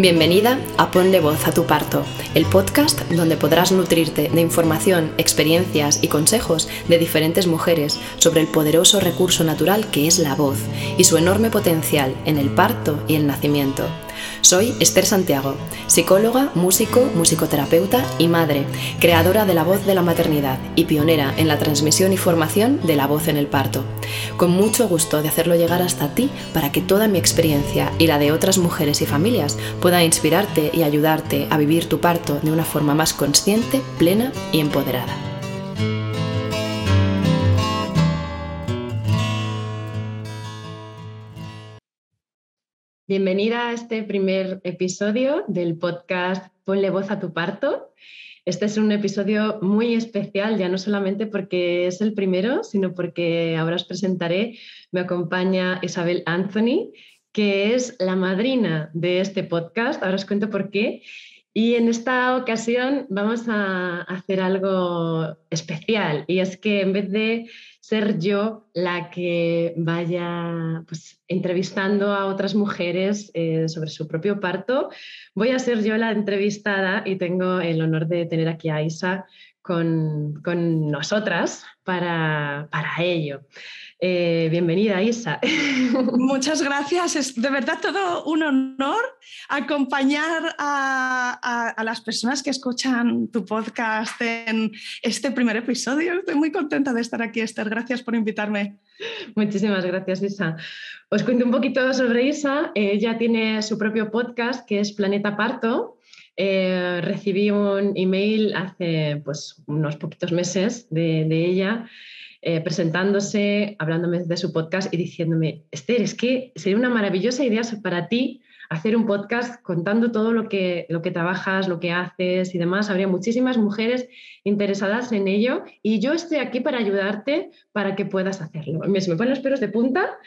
Bienvenida a Ponle Voz a tu Parto, el podcast donde podrás nutrirte de información, experiencias y consejos de diferentes mujeres sobre el poderoso recurso natural que es la voz y su enorme potencial en el parto y el nacimiento. Soy Esther Santiago, psicóloga, músico, musicoterapeuta y madre, creadora de la voz de la maternidad y pionera en la transmisión y formación de la voz en el parto. Con mucho gusto de hacerlo llegar hasta ti para que toda mi experiencia y la de otras mujeres y familias pueda inspirarte y ayudarte a vivir tu parto de una forma más consciente, plena y empoderada. Bienvenida a este primer episodio del podcast Ponle voz a tu parto. Este es un episodio muy especial, ya no solamente porque es el primero, sino porque ahora os presentaré, me acompaña Isabel Anthony, que es la madrina de este podcast. Ahora os cuento por qué. Y en esta ocasión vamos a hacer algo especial y es que en vez de ser yo la que vaya pues, entrevistando a otras mujeres eh, sobre su propio parto, voy a ser yo la entrevistada y tengo el honor de tener aquí a Isa con, nosotras para, para ello. Eh, bienvenida, Isa. Muchas gracias. Es de verdad todo un honor acompañar a, las personas que escuchan tu podcast en este primer episodio. Estoy muy contenta de estar aquí, Esther. Gracias por invitarme. Muchísimas gracias, Isa. Os cuento un poquito sobre Isa. Ella tiene su propio podcast que es Planeta Parto. Eh, recibí un email hace pues, unos poquitos meses de, de ella eh, presentándose, hablándome de su podcast y diciéndome, Esther, es que sería una maravillosa idea para ti hacer un podcast contando todo lo que, lo que trabajas, lo que haces y demás. Habría muchísimas mujeres interesadas en ello y yo estoy aquí para ayudarte para que puedas hacerlo. Me, se me ponen los pelos de punta.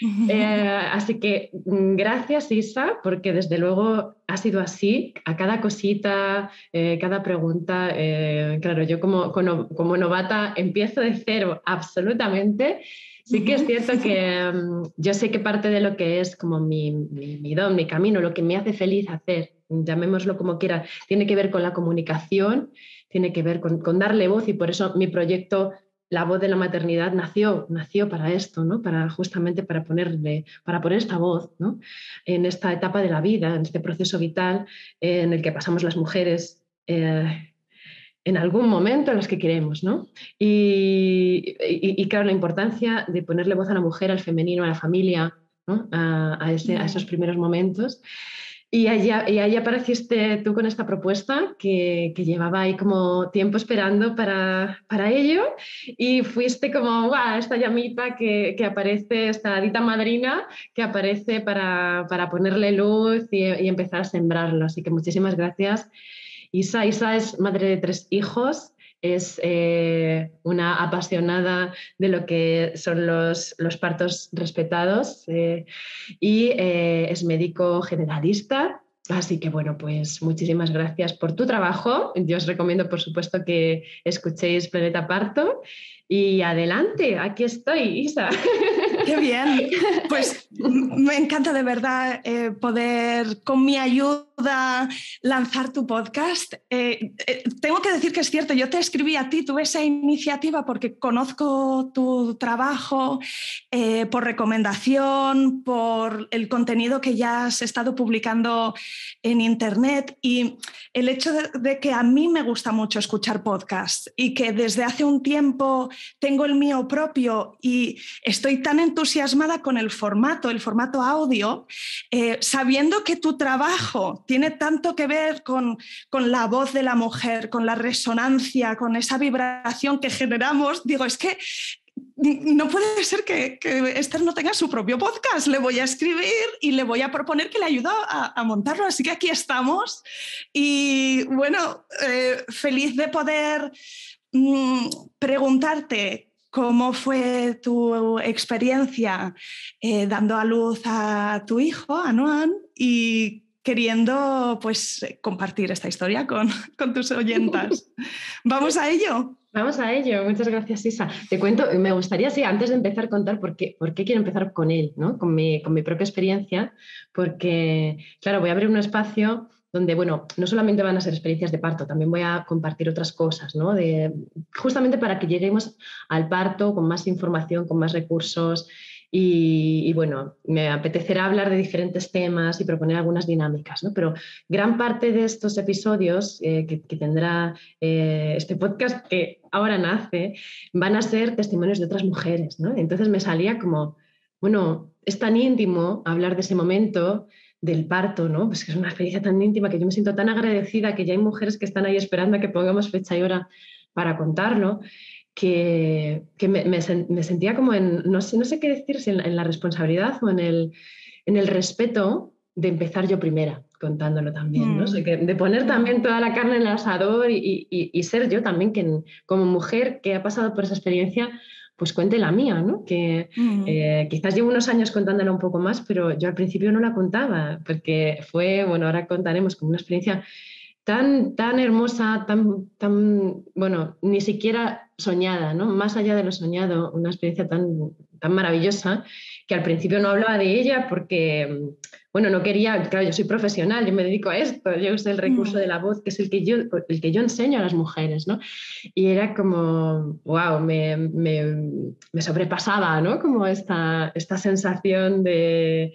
Eh, así que mm, gracias, Isa, porque desde luego ha sido así. A cada cosita, eh, cada pregunta, eh, claro, yo como, como novata empiezo de cero absolutamente Sí que es cierto que mm, yo sé que parte de lo que es como mi, mi, don, mi camino, lo que me hace feliz hacer, llamémoslo como quiera, tiene que ver con la comunicación, tiene que ver con, con, darle voz y por eso mi proyecto La voz de la maternidad nació, nació para esto, ¿no? para justamente para ponerle, para poner esta voz ¿no? en esta etapa de la vida, en este proceso vital en el que pasamos las mujeres. Eh, en algún momento en los que queremos, ¿no? Y, claro, la importancia de ponerle voz a la mujer, al femenino, a la familia, ¿no? a, esos primeros momentos. Y allí, y apareciste tú con esta propuesta que, llevaba ahí como tiempo esperando para, para ello y fuiste como, ¡guau! Esta llamita que, que aparece, esta dita madrina que aparece para, para ponerle luz y, y empezar a sembrarlo. Así que muchísimas gracias Isa, Isa es madre de tres hijos, es eh, una apasionada de lo que son los, partos respetados eh, y eh, es médico generalista. Así que bueno, pues muchísimas gracias por tu trabajo. Yo os recomiendo, por supuesto, que escuchéis Planeta Parto. Y adelante, aquí estoy, Isa. Qué bien. Pues me encanta de verdad poder, con mi ayuda, lanzar tu podcast. Eh, eh, tengo que decir que es cierto, yo te escribí a ti, tuve esa iniciativa porque conozco tu trabajo eh, por recomendación, por el contenido que ya has estado publicando en Internet y el hecho de, que a mí me gusta mucho escuchar podcasts y que desde hace un tiempo tengo el mío propio y estoy tan entusiasmada con el formato, el formato audio, sabiendo que tu trabajo tiene tanto que ver con, la voz de la mujer, con la resonancia, con esa vibración que generamos. Digo, es que no puede ser que, Esther no tenga su propio podcast. Le voy a escribir y le voy a proponer que le ayude a, montarlo. Así que aquí estamos. Y bueno, eh, feliz de poder mm, preguntarte cómo fue tu experiencia eh, dando a luz a tu hijo, a Noan, y queriendo pues compartir esta historia con, tus oyentas. ¿Vamos a ello? Vamos a ello, muchas gracias Isa. Te cuento, me gustaría, sí, antes de empezar, contar por qué, quiero empezar con él, ¿no? con, mi, propia experiencia, porque, claro, voy a abrir un espacio donde, bueno, no solamente van a ser experiencias de parto, también voy a compartir otras cosas, ¿no? Justamente para que lleguemos al parto con más información, con más recursos y, bueno, me apetecerá hablar de diferentes temas y proponer algunas dinámicas, ¿no? Pero gran parte de estos episodios eh, que, tendrá eh, este podcast que ahora nace van a ser testimonios de otras mujeres, ¿no? Entonces me salía como, bueno, es tan íntimo hablar de ese momento del parto, ¿no? Pues que es una experiencia tan íntima que yo me siento tan agradecida que ya hay mujeres que están ahí esperando a que pongamos fecha y hora para contarlo que, me, sentía como en, no sé, no sé qué decir, si en, la responsabilidad o en el, en el respeto de empezar yo primera contándolo también, ¿no? Mm. de poner también toda la carne en el asador y, ser yo también que como mujer que ha pasado por esa experiencia, pues cuente la mía, ¿no? Que mm. eh, quizás llevo unos años contándola un poco más, pero yo al principio no la contaba, porque fue, bueno, ahora contaremos como una experiencia tan, tan hermosa, tan, tan, bueno, ni siquiera soñada, ¿no? Más allá de lo soñado, una experiencia tan, tan maravillosa que al principio no hablaba de ella porque, bueno, no quería, claro, yo soy profesional, yo me dedico a esto, yo uso el recurso mm. de la voz, que es el que yo, el que yo enseño a las mujeres, ¿no? Y era como, wow, me, me, me sobrepasaba, ¿no? Como esta, esta sensación de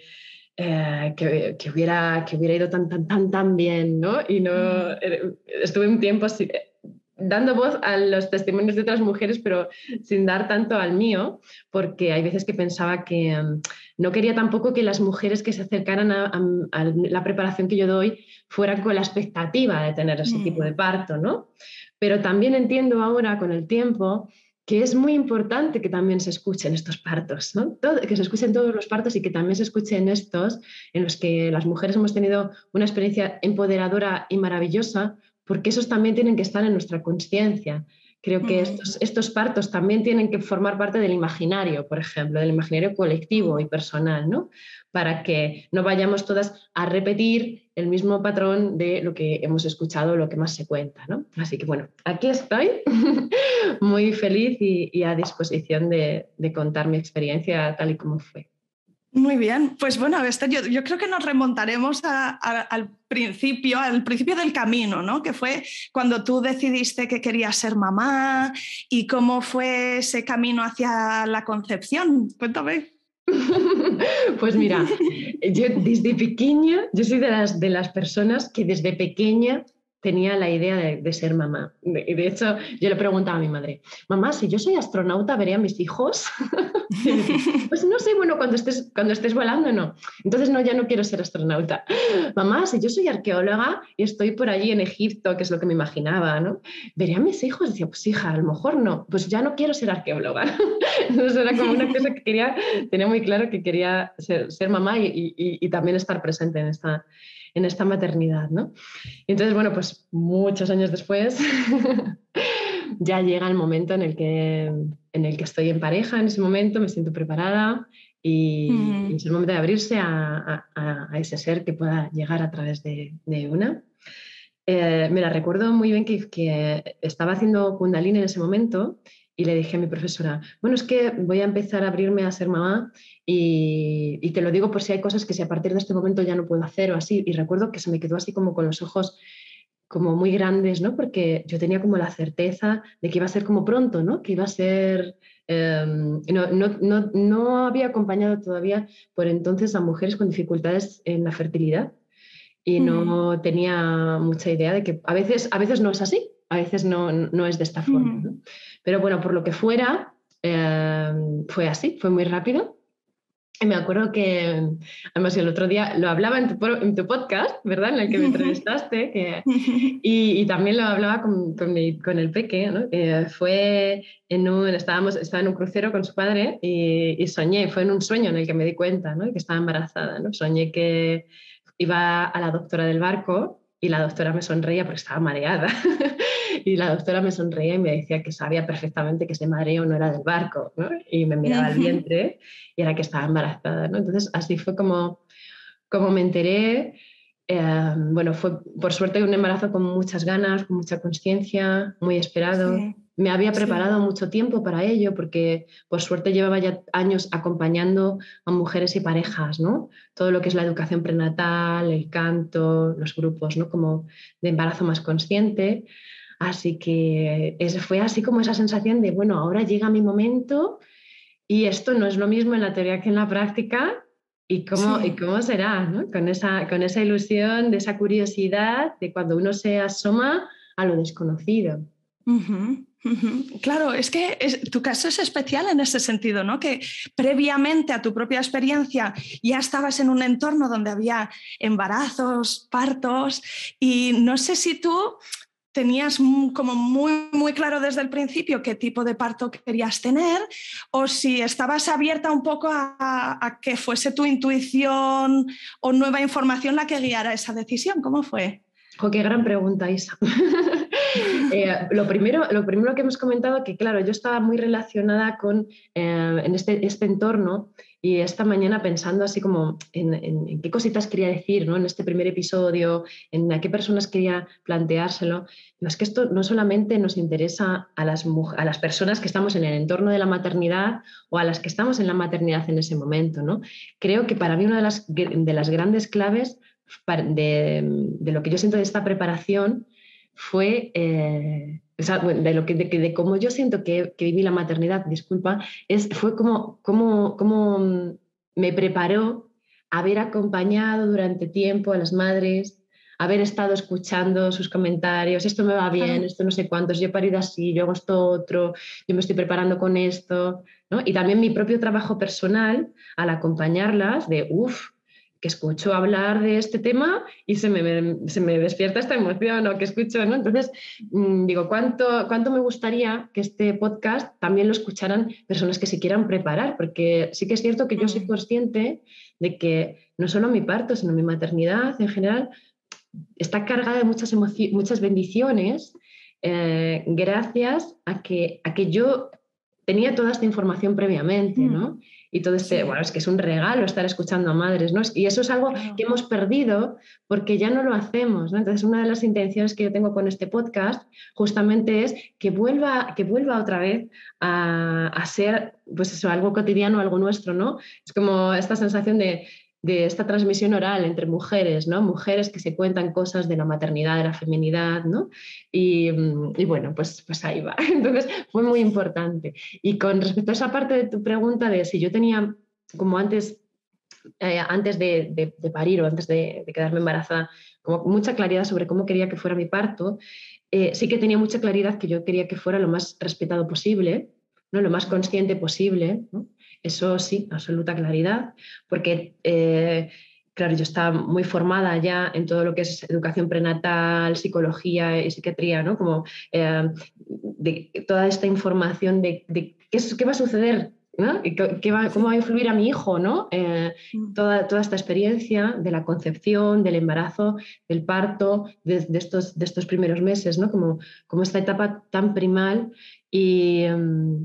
eh, que, que, hubiera, que hubiera ido tan, tan, tan, tan bien, ¿no? Y no, eh, estuve un tiempo así, eh, dando voz a los testimonios de otras mujeres, pero sin dar tanto al mío, porque hay veces que pensaba que mm, no quería tampoco que las mujeres que se acercaran a, a, la preparación que yo doy fueran con la expectativa de tener ese tipo mm. de parto, ¿no? Pero también entiendo ahora, con el tiempo, que es muy importante que también se escuchen estos partos, que se escuchen todos los partos y que también se escuchen estos en los que las mujeres hemos tenido una experiencia empoderadora y maravillosa, porque esos también tienen que estar en nuestra conciencia. Creo que estos, estos, partos también tienen que formar parte del imaginario, por ejemplo, del imaginario colectivo y personal, ¿no? Para que no vayamos todas a repetir el mismo patrón de lo que hemos escuchado, lo que más se cuenta, ¿no? Así que bueno, aquí estoy muy feliz y, a disposición de, contar mi experiencia tal y como fue. Muy bien, pues bueno, yo, yo creo que nos remontaremos al principio, al principio del camino, ¿no? Que fue cuando tú decidiste que querías ser mamá y cómo fue ese camino hacia la concepción. Cuéntame. Pues mira, yo desde pequeña, yo soy de las, de las personas que desde pequeña tenía la idea de, ser mamá. Y de, hecho, yo le preguntaba a mi madre, mamá, si yo soy astronauta, ¿veré a mis hijos? pues no sé, bueno, cuando estés, cuando estés volando, no. Entonces, no, ya no quiero ser astronauta. Mamá, si yo soy arqueóloga y estoy por allí en Egipto, que es lo que me imaginaba, ¿no? ¿Veré a mis hijos? Decía, pues hija, a lo mejor no. Pues ya no quiero ser arqueóloga. Entonces, era como una cosa que quería, tenía muy claro que quería ser, ser mamá y, y también estar presente en esta en esta maternidad, ¿no? Y entonces, bueno, pues muchos años después ya llega el momento en el, que, en el que estoy en pareja, en ese momento me siento preparada y, mm. es el momento de abrirse a, ese ser que pueda llegar a través de, una. Eh, me la recuerdo muy bien que, que, estaba haciendo Kundalini en ese momento y le dije a mi profesora, bueno, es que voy a empezar a abrirme a ser mamá y, te lo digo por si hay cosas que si a partir de este momento ya no puedo hacer o así. Y recuerdo que se me quedó así como con los ojos como muy grandes, ¿no? Porque yo tenía como la certeza de que iba a ser como pronto, ¿no? Que iba a ser... Em, no, no, no, había acompañado todavía por entonces a mujeres con dificultades en la fertilidad y no tenía mucha idea de que a veces, a veces no es así, a veces no, no es de esta forma. ¿no? Pero bueno, por lo que fuera, em, fue así, fue muy rápido. Y me acuerdo que, además, el otro día lo hablaba en tu, en tu podcast, ¿verdad? En el que me entrevistaste, que, y, también lo hablaba con, con, con el peque, ¿no? Que fue en un, estábamos, estaba en un crucero con su padre y, y, soñé, fue en un sueño en el que me di cuenta, ¿no? Que estaba embarazada, ¿no? Soñé que iba a la doctora del barco y la doctora me sonreía porque estaba mareada. y la doctora me sonreía y me decía que sabía perfectamente que ese mareo no era del barco, ¿no? Y me miraba al vientre y era que estaba embarazada, ¿no? Entonces así fue como, como me enteré. Em, bueno, fue por suerte un embarazo con muchas ganas, con mucha conciencia, muy esperado. Me había preparado mucho tiempo para ello porque por suerte llevaba ya años acompañando a mujeres y parejas, ¿no? Todo lo que es la educación prenatal, el canto, los grupos, ¿no? Como de embarazo más consciente. Así que fue así como esa sensación de, bueno, ahora llega mi momento y esto no es lo mismo en la teoría que en la práctica. ¿Y cómo, ¿y cómo será? Con, esa, con esa ilusión, de esa curiosidad de cuando uno se asoma a lo desconocido. Claro, es que tu caso es especial en ese sentido, ¿no? Que previamente a tu propia experiencia ya estabas en un entorno donde había embarazos, partos, y no sé si tú tenías como muy, muy claro desde el principio qué tipo de parto querías tener o si estabas abierta un poco a, que fuese tu intuición o nueva información la que guiara esa decisión. ¿Cómo fue? qué gran pregunta, Isa. Eh, lo, primero, lo primero que hemos comentado, que claro, yo estaba muy relacionada con eh, en este, este, entorno y esta mañana pensando así como en, qué cositas quería decir ¿no? en este primer episodio, en a qué personas quería planteárselo. es que esto no solamente nos interesa a las, a las personas que estamos en el entorno de la maternidad o a las que estamos en la maternidad en ese momento. ¿no? Creo que para mí una de las, de las grandes claves de, lo que yo siento de esta preparación fue, eh, de, lo que, de, cómo yo siento que, viví la maternidad, disculpa, es, fue como, como, como me preparó haber acompañado durante tiempo a las madres, haber estado escuchando sus comentarios, esto me va bien, esto no sé cuántos, yo he parido así, yo hago esto otro, yo me estoy preparando con esto, ¿no? Y también mi propio trabajo personal al acompañarlas de, uff, que escucho hablar de este tema y se me, se me despierta esta emoción o que escucho, ¿no? Entonces, mm, digo, ¿cuánto, ¿cuánto me gustaría que este podcast también lo escucharan personas que se quieran preparar? Porque sí que es cierto que yo soy consciente de que no solo mi parto, sino mi maternidad en general está cargada de muchas, muchas bendiciones eh, gracias a que, a que yo tenía toda esta información previamente, mm. ¿no? y todo este, bueno, es que es un regalo estar escuchando a madres, ¿no? Y eso es algo que hemos perdido porque ya no lo hacemos, ¿no? Entonces, una de las intenciones que yo tengo con este podcast justamente es que vuelva, que vuelva otra vez a, a ser, pues eso, algo cotidiano, algo nuestro, ¿no? Es como esta sensación de, de esta transmisión oral entre mujeres, ¿no? Mujeres que se cuentan cosas de la maternidad, de la feminidad, ¿no? Y, mm, bueno, pues, pues ahí va. Entonces fue muy importante. Y con respecto a esa parte de tu pregunta de si yo tenía, como antes, eh, antes de, parir o antes de, quedarme embarazada, como mucha claridad sobre cómo quería que fuera mi parto, eh, sí que tenía mucha claridad que yo quería que fuera lo más respetado posible, ¿no? lo más consciente posible, ¿no? Eso sí, absoluta claridad, porque, eh, claro, yo estaba muy formada ya en todo lo que es educación prenatal, psicología y psiquiatría, ¿no? Como eh, de toda esta información de, qué, qué va a suceder ¿no? ¿Cómo va a influir a mi hijo? ¿no? Eh, mm. toda, toda, esta experiencia de la concepción, del embarazo, del parto, de, estos, de estos primeros meses, ¿no? como, como esta etapa tan primal y,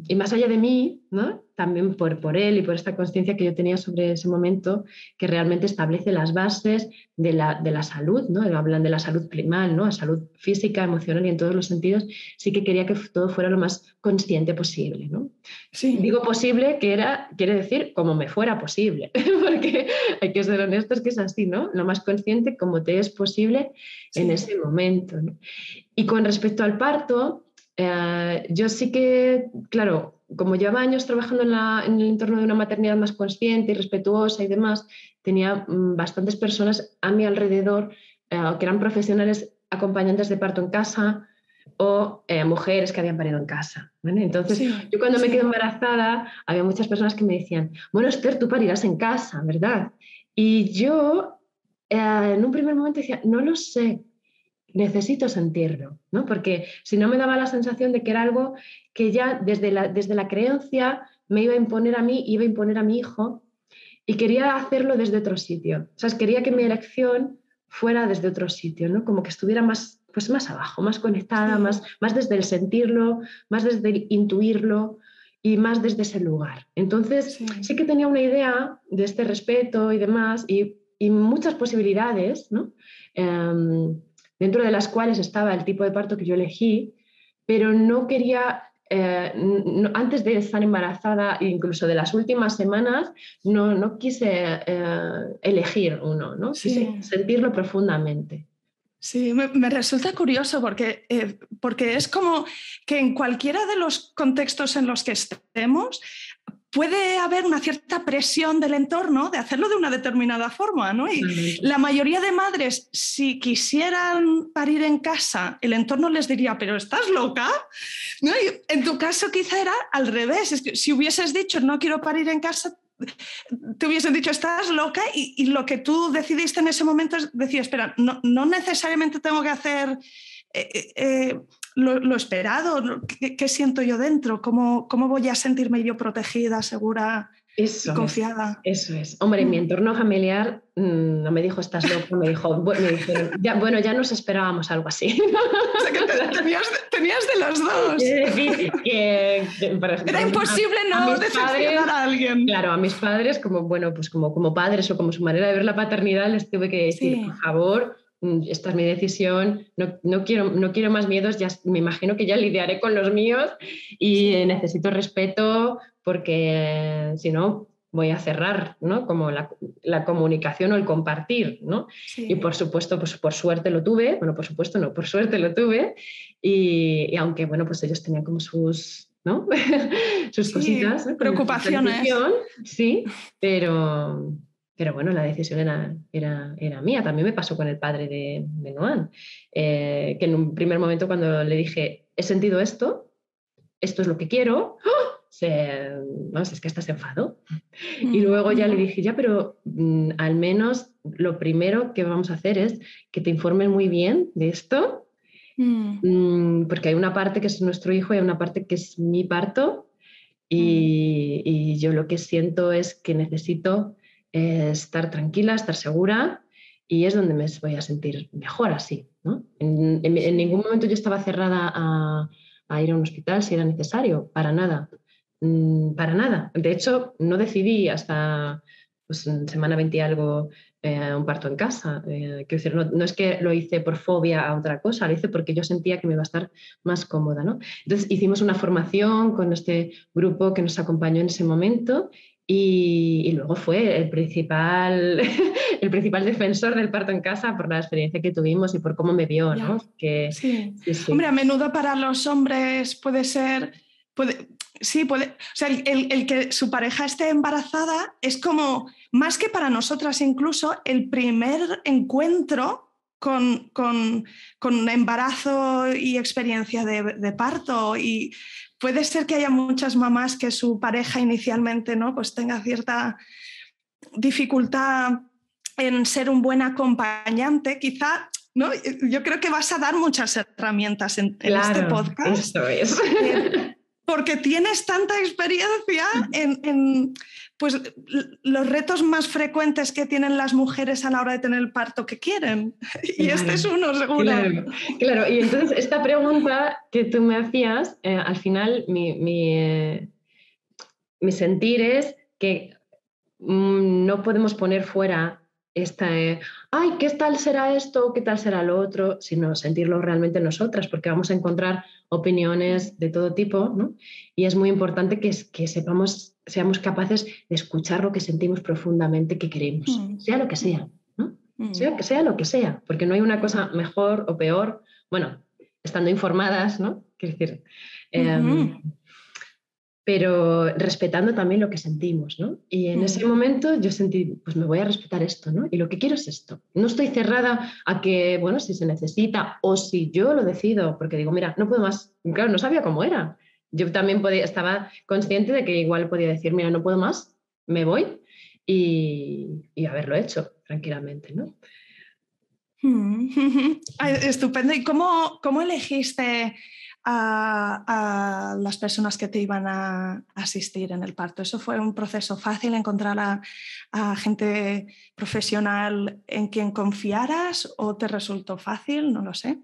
y, más allá de mí, ¿no? También por, por él y por esta conciencia que yo tenía sobre ese momento, que realmente establece las bases de la, de la salud, ¿no? hablan de la salud primal, ¿no? la salud física, emocional y en todos los sentidos, sí que quería que todo fuera lo más consciente posible. ¿no? Sí. Digo posible, que era, quiere decir como me fuera posible, porque hay que ser honestos que es así, ¿no? lo más consciente como te es posible en ese momento. Y con respecto al parto, eh, yo sí que, claro, como llevaba años trabajando en, el entorno de una maternidad más consciente y respetuosa y demás, tenía mm, bastantes personas a mi alrededor eh, que eran profesionales acompañantes de parto en casa o eh, mujeres que habían parido en casa. Entonces, yo cuando me quedé embarazada, había muchas personas que me decían, bueno, Esther, tú parirás en casa, ¿verdad? Y yo en un primer momento decía, no lo sé, necesito sentirlo, ¿no? Porque si no me daba la sensación de que era algo que ya desde la, desde la creencia me iba a imponer a mí, iba a imponer a mi hijo, y quería hacerlo desde otro sitio. O sea, quería que mi elección fuera desde otro sitio, ¿no? Como que estuviera más, pues más abajo, más conectada, más, más desde el sentirlo, más desde el intuirlo y más desde ese lugar. Entonces, sí, que tenía una idea de este respeto y demás, y, y muchas posibilidades, ¿no? Em, dentro de las cuales estaba el tipo de parto que yo elegí, pero no quería eh, antes de estar embarazada, incluso de las últimas semanas, no, no quise eh, elegir uno, ¿no? quise sentirlo profundamente. Sí, me, resulta curioso porque, eh, porque es como que en cualquiera de los contextos en los que estemos puede haber una cierta presión del entorno de hacerlo de una determinada forma, ¿no? Y la mayoría de madres, si quisieran parir en casa, el entorno les diría, pero ¿estás loca? ¿No? en tu caso quizá era al revés, es que si hubieses dicho, no quiero parir en casa, te hubiesen dicho, estás loca y, lo que tú decidiste en ese momento es decir, espera, no, no necesariamente tengo que hacer eh, eh, lo, esperado, ¿qué, siento yo dentro, ¿Cómo, cómo voy a sentirme yo protegida, segura. y confiada. eso es. Hombre, en mi entorno familiar mm, no me dijo estás loca, me dijo, bueno, ya, bueno, ya nos esperábamos algo así. O sea, que tenías, de los dos. Era imposible no decepcionar a alguien. Claro, a mis padres, como, bueno, pues como, como padres o como su manera de ver la paternidad, les tuve que decir, por favor, esta es mi decisión, no, quiero, no quiero más miedos, ya me imagino que ya lidiaré con los míos y necesito respeto porque si no voy a cerrar, ¿no? Como la, comunicación o el compartir, ¿no? Y por supuesto, pues por suerte lo tuve, bueno, por supuesto no, por suerte lo tuve y, aunque, bueno, pues ellos tenían como sus, ¿no? sus cositas. Preocupaciones. Sí, pero, pero bueno, la decisión era, era, era, mía. También me pasó con el padre de, de Noan, eh, que en un primer momento cuando le dije, he sentido esto, esto es lo que quiero, ¡oh! se, vamos, es que estás enfado. Y mm. luego ya le dije, ya, pero mm, al menos lo primero que vamos a hacer es que te informen muy bien de esto, mm. porque hay una parte que es nuestro hijo y hay una parte que es mi parto. Y, y yo lo que siento es que necesito estar tranquila, estar segura y es donde me voy a sentir mejor así. ¿no? En, ningún momento yo estaba cerrada a, ir a un hospital si era necesario, para nada. Mm, para nada. De hecho, no decidí hasta pues, semana 20 y algo eh, un parto en casa. Eh, decir, no, es que lo hice por fobia a otra cosa, lo hice porque yo sentía que me iba a estar más cómoda. ¿no? Entonces hicimos una formación con este grupo que nos acompañó en ese momento y, luego fue el principal, el principal defensor del parto en casa por la experiencia que tuvimos y por cómo me vio, ¿no? Que, sí. Hombre, a menudo para los hombres puede ser, puede, sí, puede, o sea, el, el, que su pareja esté embarazada es como, más que para nosotras incluso, el primer encuentro con, con, con embarazo y experiencia de, de, parto y puede ser que haya muchas mamás que su pareja inicialmente ¿no? pues tenga cierta dificultad en ser un buen acompañante, quizá ¿no? Yo creo que vas a dar muchas herramientas en, este podcast. Eso es. Porque tienes tanta experiencia en, pues, los retos más frecuentes que tienen las mujeres a la hora de tener el parto que quieren. Y este es uno, seguro. Claro, y entonces esta pregunta que tú me hacías, eh, al final mi, mi, eh, mi, sentir es que mm, no podemos poner fuera esta, ay, ¿qué tal será esto? ¿Qué tal será lo otro? Sino sentirlo realmente nosotras, porque vamos a encontrar opiniones de todo tipo, ¿no? Y es muy importante que, que sepamos, seamos capaces de escuchar lo que sentimos profundamente que queremos, mm. sea lo que sea, ¿no? Mm. Sea que sea lo que sea, porque no hay una cosa mejor o peor, bueno, estando informadas, ¿no? Quiero decir, pero respetando también lo que sentimos, ¿no? Y en ese mm. momento yo sentí, pues me voy a respetar esto, ¿no? Y lo que quiero es esto. No estoy cerrada a que, bueno, si se necesita o si yo lo decido, porque digo, mira, no puedo más. Claro, no sabía cómo era. Yo también podía, estaba consciente de que igual podía decir, mira, no puedo más, me voy y, y haberlo hecho tranquilamente, ¿no? estupendo. ¿Y cómo, cómo elegiste a, las personas que te iban a asistir en el parto. ¿Eso fue un proceso fácil, encontrar a, gente profesional en quien confiaras o te resultó fácil? No lo sé.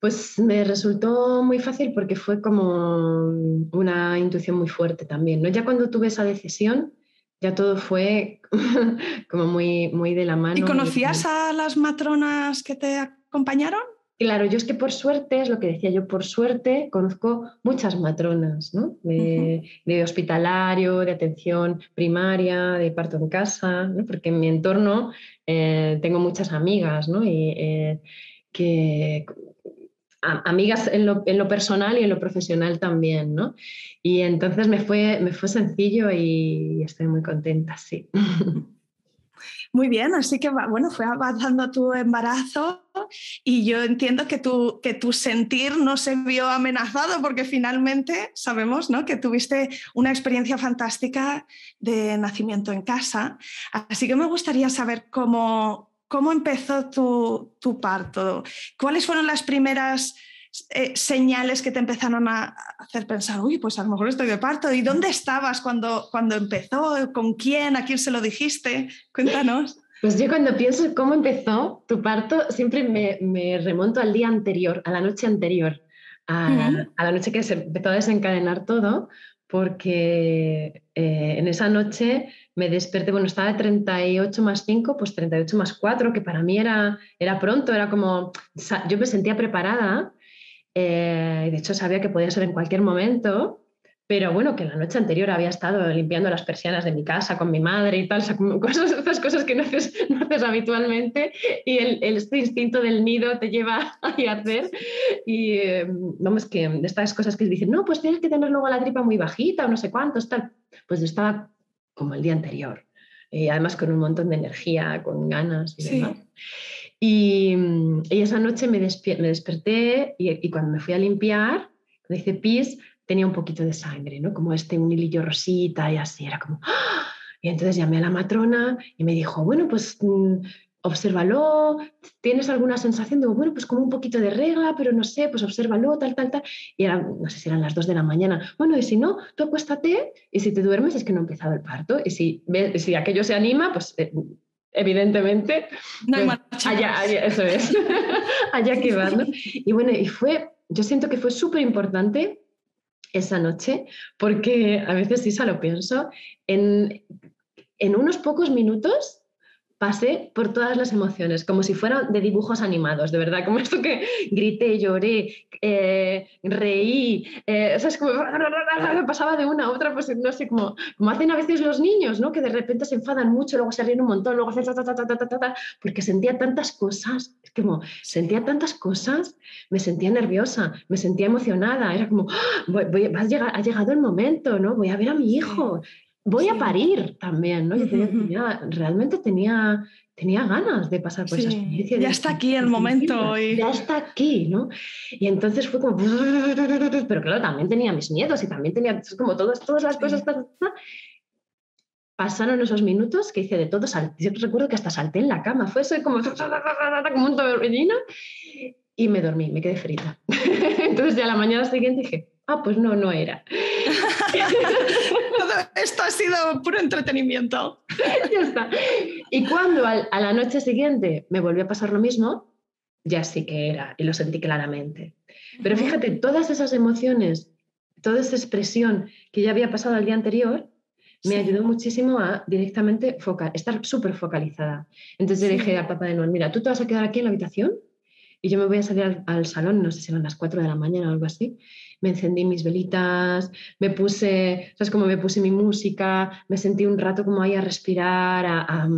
Pues me resultó muy fácil porque fue como una intuición muy fuerte también. ¿no? Ya cuando tuve esa decisión, ya todo fue como muy, muy de la mano. ¿Y conocías a las matronas que te acompañaron? Claro, yo es que por suerte, es lo que decía yo, por suerte conozco muchas matronas, ¿no? De, hospitalario, de atención primaria, de parto en casa, ¿no? porque en mi entorno eh, tengo muchas amigas, ¿no? Y, eh, que, amigas en lo, en lo, personal y en lo profesional también, ¿no? Y entonces me fue, me fue sencillo y estoy muy contenta, sí. Muy bien, así que bueno, fue avanzando tu embarazo y yo entiendo que tu, que tu sentir no se vio amenazado porque finalmente sabemos ¿no? que tuviste una experiencia fantástica de nacimiento en casa. Así que me gustaría saber cómo, cómo empezó tu, tu parto, cuáles fueron las primeras eh, señales que te empezaron a hacer pensar, uy, pues a lo mejor estoy de parto. ¿Y dónde estabas cuando, cuando empezó? ¿Con quién? ¿A quién se lo dijiste? Cuéntanos. Pues yo cuando pienso cómo empezó tu parto, siempre me, remonto al día anterior, a la noche anterior, a, la noche que se empezó a desencadenar todo, porque eh, en esa noche me desperté, bueno, estaba de 38 más 5, pues 38 más 4, que para mí era, era pronto, era como, yo me sentía preparada eh, de hecho, sabía que podía ser en cualquier momento, pero bueno, que la noche anterior había estado limpiando las persianas de mi casa con mi madre y tal, cosas, cosas que no haces, no haces habitualmente y el, el, este instinto del nido te lleva a hacer. Y eh, vamos, que de estas cosas que dicen, no, pues tienes que tener luego la tripa muy bajita o no sé cuántos, tal. Pues yo estaba como el día anterior, y eh, además con un montón de energía, con ganas y demás. Mm, y, esa noche me, me desperté y, cuando me fui a limpiar, cuando hice pis, tenía un poquito de sangre, ¿no? Como este, un hilillo rosita y así, era como... ¡ah! Y entonces llamé a la matrona y me dijo, bueno, pues mm, obsérvalo, ¿tienes alguna sensación? Digo, bueno, pues como un poquito de regla, pero no sé, pues obsérvalo, tal, tal, tal. Y era, no sé si eran las dos de la mañana. Bueno, y si no, tú acuéstate y si te duermes es que no ha empezado el parto. Y si, si aquello se anima, pues eh, evidentemente. No hay pues, allá, eso es, allá que. Y bueno, y fue, yo siento que fue súper importante esa noche, porque a veces sí, lo pienso, en, en unos pocos minutos pasé por todas las emociones, como si fueran de dibujos animados, de verdad, como esto que grité, lloré, eh, reí, eh, o sea, es como pasaba de una a otra, pues no sé, como, como hacen a veces los niños, ¿no? Que de repente se enfadan mucho, luego se ríen un montón, luego hacen ta, ta, ta, ta, ta, ta, porque sentía tantas cosas, es como, sentía tantas cosas, me sentía nerviosa, me sentía emocionada, era como, ¡ah! voy, voy, ha llegado el momento, ¿no? Voy a ver a mi hijo, voy a parir también, ¿no? Yo tenía, realmente tenía, tenía ganas de pasar por esa experiencia. Ya está aquí el momento. Ya está aquí, ¿no? Y entonces fue como... Pero claro, también tenía mis miedos y también tenía como todas, todas las cosas... Pasaron esos minutos que hice de todo, yo recuerdo que hasta salté en la cama, fue eso como, como un torbellino y me dormí, me quedé frita. Entonces ya la mañana siguiente dije, ah, pues no, no era. Esto ha sido puro entretenimiento. ya está. Y cuando a la noche siguiente me volvió a pasar lo mismo, ya sí que era, y lo sentí claramente. Pero fíjate, todas esas emociones, toda esa expresión que ya había pasado el día anterior, me ayudó muchísimo a directamente estar súper focalizada. Entonces le dije al papá de Noel, mira, tú te vas a quedar aquí en la habitación y yo me voy a salir al, al, salón, no sé si eran las 4 de la mañana o algo así, me encendí mis velitas, me puse, ¿sabes? Como me puse mi música, me sentí un rato como ahí a respirar, a,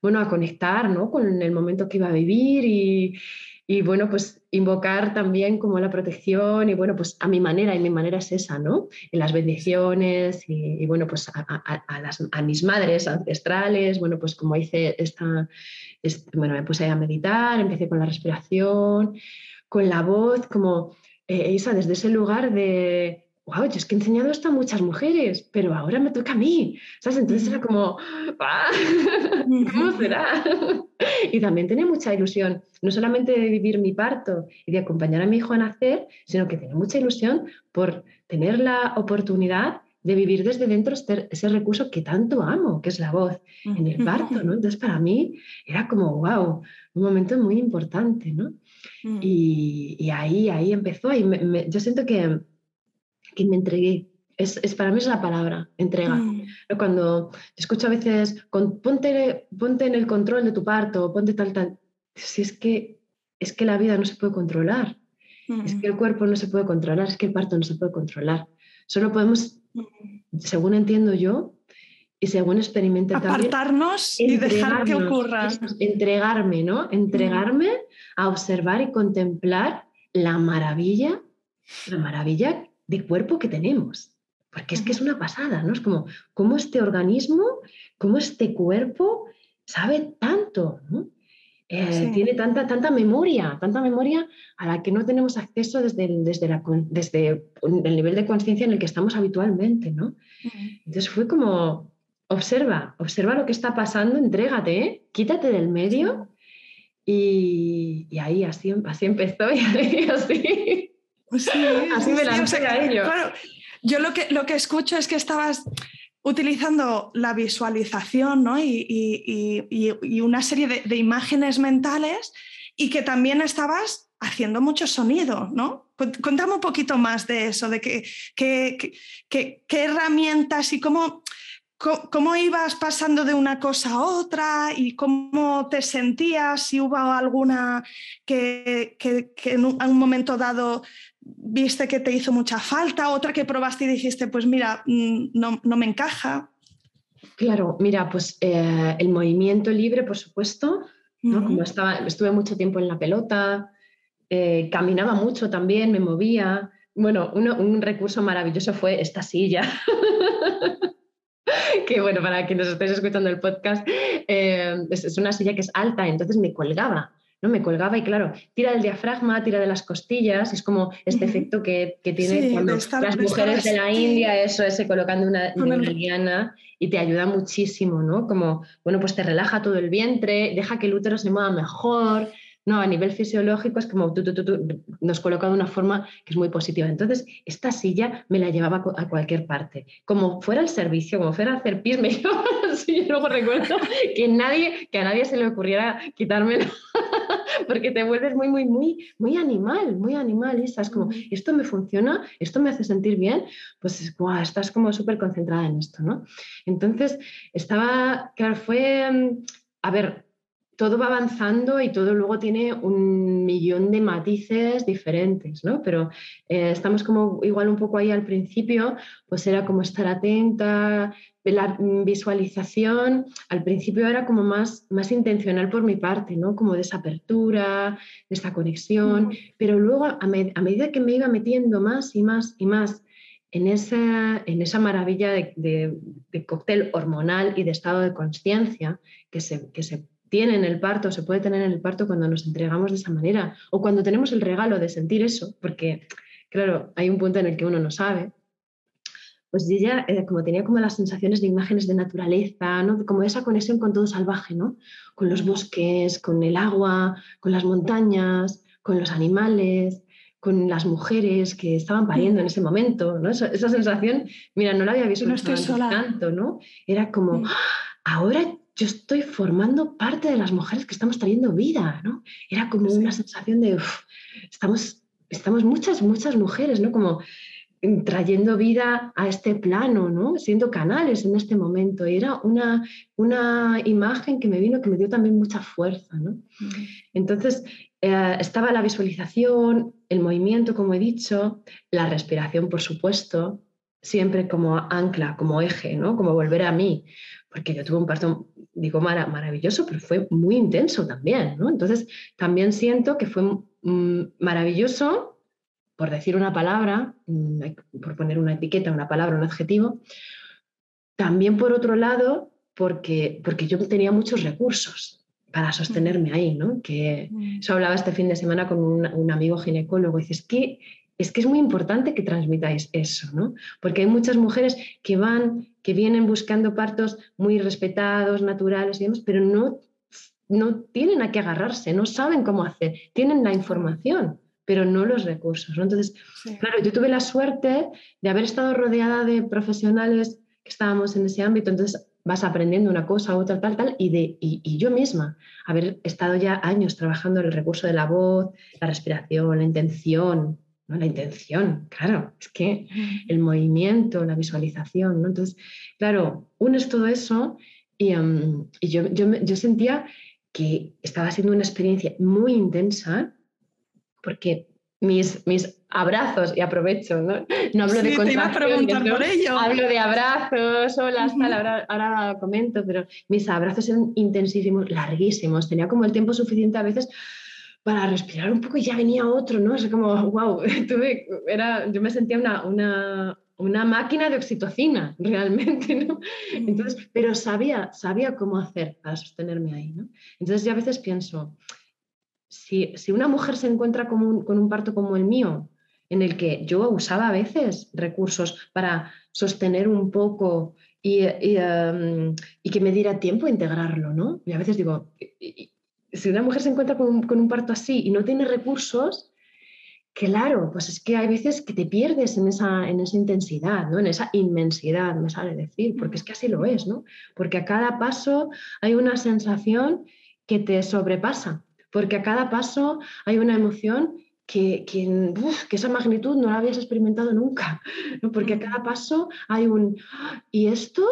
bueno, a conectar, ¿no? Con el momento que iba a vivir y, y, bueno, pues invocar también como la protección y bueno, pues a mi manera, y mi manera es esa, ¿no? En las bendiciones y, bueno, pues a, a, a, mis madres ancestrales, bueno, pues como hice esta, bueno, me puse a meditar, empecé con la respiración, con la voz, como eh, Isa, desde ese lugar de, wow, yo es que he enseñado esto a muchas mujeres, pero ahora me toca a mí, ¿sabes? Entonces era como, ¡ah! ¿cómo será? y también tenía mucha ilusión, no solamente de vivir mi parto y de acompañar a mi hijo a nacer, sino que tenía mucha ilusión por tener la oportunidad de vivir desde dentro este, ese recurso que tanto amo, que es la voz en el parto, ¿no? Entonces para mí era como, wow, un momento muy importante, ¿no? Mm. Y, ahí, ahí empezó. Y yo siento que, que me entregué. Es, es, para mí es la palabra, entrega. Mm. Cuando escucho a veces, ponte, ponte en el control de tu parto, ponte tal, tal. Si es que es que la vida no se puede controlar, es que el cuerpo no se puede controlar, es que el parto no se puede controlar. Solo podemos, según entiendo yo, y según experimente Apartarnos y dejar que ocurra. Entregarme, ¿no? Entregarme a observar y contemplar la maravilla, la maravilla de cuerpo que tenemos. Porque es que es una pasada, ¿no? Es como cómo este organismo, cómo este cuerpo sabe tanto, ¿no? Eh, tiene tanta, tanta memoria, tanta memoria a la que no tenemos acceso desde el, desde, la, desde el nivel de conciencia en el que estamos habitualmente, ¿no? Entonces fue como, observa, observa lo que está pasando, entrégate, ¿eh? quítate del medio y, ahí así, así empezó y así, pues así me lancé a ello. yo lo que, lo que escucho es que estabas utilizando la visualización y, una serie de, imágenes mentales y que también estabas haciendo mucho sonido, ¿no? Cuéntame un poquito más de eso, de qué, qué, herramientas y cómo, cómo, ibas pasando de una cosa a otra y cómo te sentías, si hubo alguna que, en un momento dado viste que te hizo mucha falta, otra que probaste y dijiste, pues mira, mm, no, me encaja. Claro, mira, pues eh, el movimiento libre, por supuesto, Como estaba, estuve mucho tiempo en la pelota, eh, caminaba mucho también, me movía. Bueno, un recurso maravilloso fue esta silla. que bueno, para quienes estéis escuchando el podcast, eh, es, una silla que es alta, entonces me colgaba. ¿No? Me colgaba y claro, tira del diafragma, tira de las costillas, es como este efecto que, que tiene cuando las mujeres de la India, eso es, se colocan de una, de y te ayuda muchísimo, ¿no? Como, bueno, pues te relaja todo el vientre, deja que el útero se mueva mejor, no, a nivel fisiológico es como tú, tú, tú, nos coloca de una forma que es muy positiva. Entonces, esta silla me la llevaba a cualquier parte. Como fuera el servicio, como fuera a hacer pis, me llevaba la luego recuerdo que, nadie, que a nadie se le ocurriera quitármela, porque te vuelves muy, muy, muy, muy animal, muy animal. Y estás como, esto me funciona, esto me hace sentir bien, pues wow, estás como súper concentrada en esto, ¿no? Entonces, estaba, claro, fue, mm, a ver, todo va avanzando y todo luego tiene un millón de matices diferentes, ¿no? Pero eh, estamos como igual un poco ahí al principio, pues era como estar atenta, la visualización al principio era como más, más intencional por mi parte, ¿no? Como de esa apertura, de esa conexión, pero luego a, medida que me iba metiendo más y más y más en esa, en esa maravilla de, cóctel hormonal y de estado de conciencia que se, que se tiene en el parto, se puede tener en el parto cuando nos entregamos de esa manera o cuando tenemos el regalo de sentir eso, porque claro, hay un punto en el que uno no sabe. Pues ella, eh, como tenía como las sensaciones de imágenes de naturaleza, ¿no? como esa conexión con todo salvaje, ¿no? con los bosques, con el agua, con las montañas, con los animales, con las mujeres que estaban pariendo en ese momento, ¿no? Esa, sensación, mira, no la había visto no estoy sola. tanto, ¿no? Era como, ¡Ah! ahora yo estoy formando parte de las mujeres que estamos trayendo vida, ¿no? Era como una sensación de, estamos, estamos muchas, muchas mujeres, ¿no? Como trayendo vida a este plano, ¿no? Siendo canales en este momento. Y era una, una imagen que me vino, que me dio también mucha fuerza, ¿no? Entonces, eh, estaba la visualización, el movimiento, como he dicho, la respiración, por supuesto, siempre como ancla, como eje, ¿no? Como volver a mí porque yo tuve un parto, digo, maravilloso, pero fue muy intenso también, ¿no? Entonces, también siento que fue mm, maravilloso, por decir una palabra, mm, por poner una etiqueta, una palabra, un adjetivo, también por otro lado, porque, porque yo tenía muchos recursos para sostenerme ahí, ¿no? Que mm. eso hablaba este fin de semana con un, un amigo ginecólogo, y dices, que es que es muy importante que transmitáis eso, ¿no? Porque hay muchas mujeres que van, que vienen buscando partos muy respetados, naturales y demás, pero no, no tienen a qué agarrarse, no saben cómo hacer, tienen la información, pero no los recursos. Entonces, claro, yo tuve la suerte de haber estado rodeada de profesionales que estábamos en ese ámbito, entonces vas aprendiendo una cosa, otra, tal, tal, y, de, y, y yo misma, haber estado ya años trabajando en el recurso de la voz, la respiración, la intención, ¿no? La intención, claro, es que el movimiento, la visualización, ¿no? Entonces, claro, unes todo eso y, em, yo, yo, sentía que estaba siendo una experiencia muy intensa porque mis, mis abrazos, y aprovecho, ¿no? No hablo de contracciones, hablo de abrazos, hola, tal, ahora, ahora comento, pero mis abrazos eran intensísimos, larguísimos, tenía como el tiempo suficiente a veces para respirar un poco y ya venía otro, ¿no? Es como, wow, tuve, era, yo me sentía una, una, una máquina de oxitocina, realmente, ¿no? Entonces, pero sabía, sabía cómo hacer para sostenerme ahí, ¿no? Entonces yo a veces pienso, si, una mujer se encuentra con un, parto como el mío, en el que yo usaba a veces recursos para sostener un poco y, em, que me diera tiempo a integrarlo, ¿no? Y a veces digo, si una mujer se encuentra con, un parto así y no tiene recursos, claro, pues es que hay veces que te pierdes en esa, en esa intensidad, ¿no? En esa inmensidad, me sale decir, porque es que así lo es, ¿no? Porque a cada paso hay una sensación que te sobrepasa porque a cada paso hay una emoción que, que, esa magnitud no la habías experimentado nunca, porque a cada paso hay un, ¿y esto?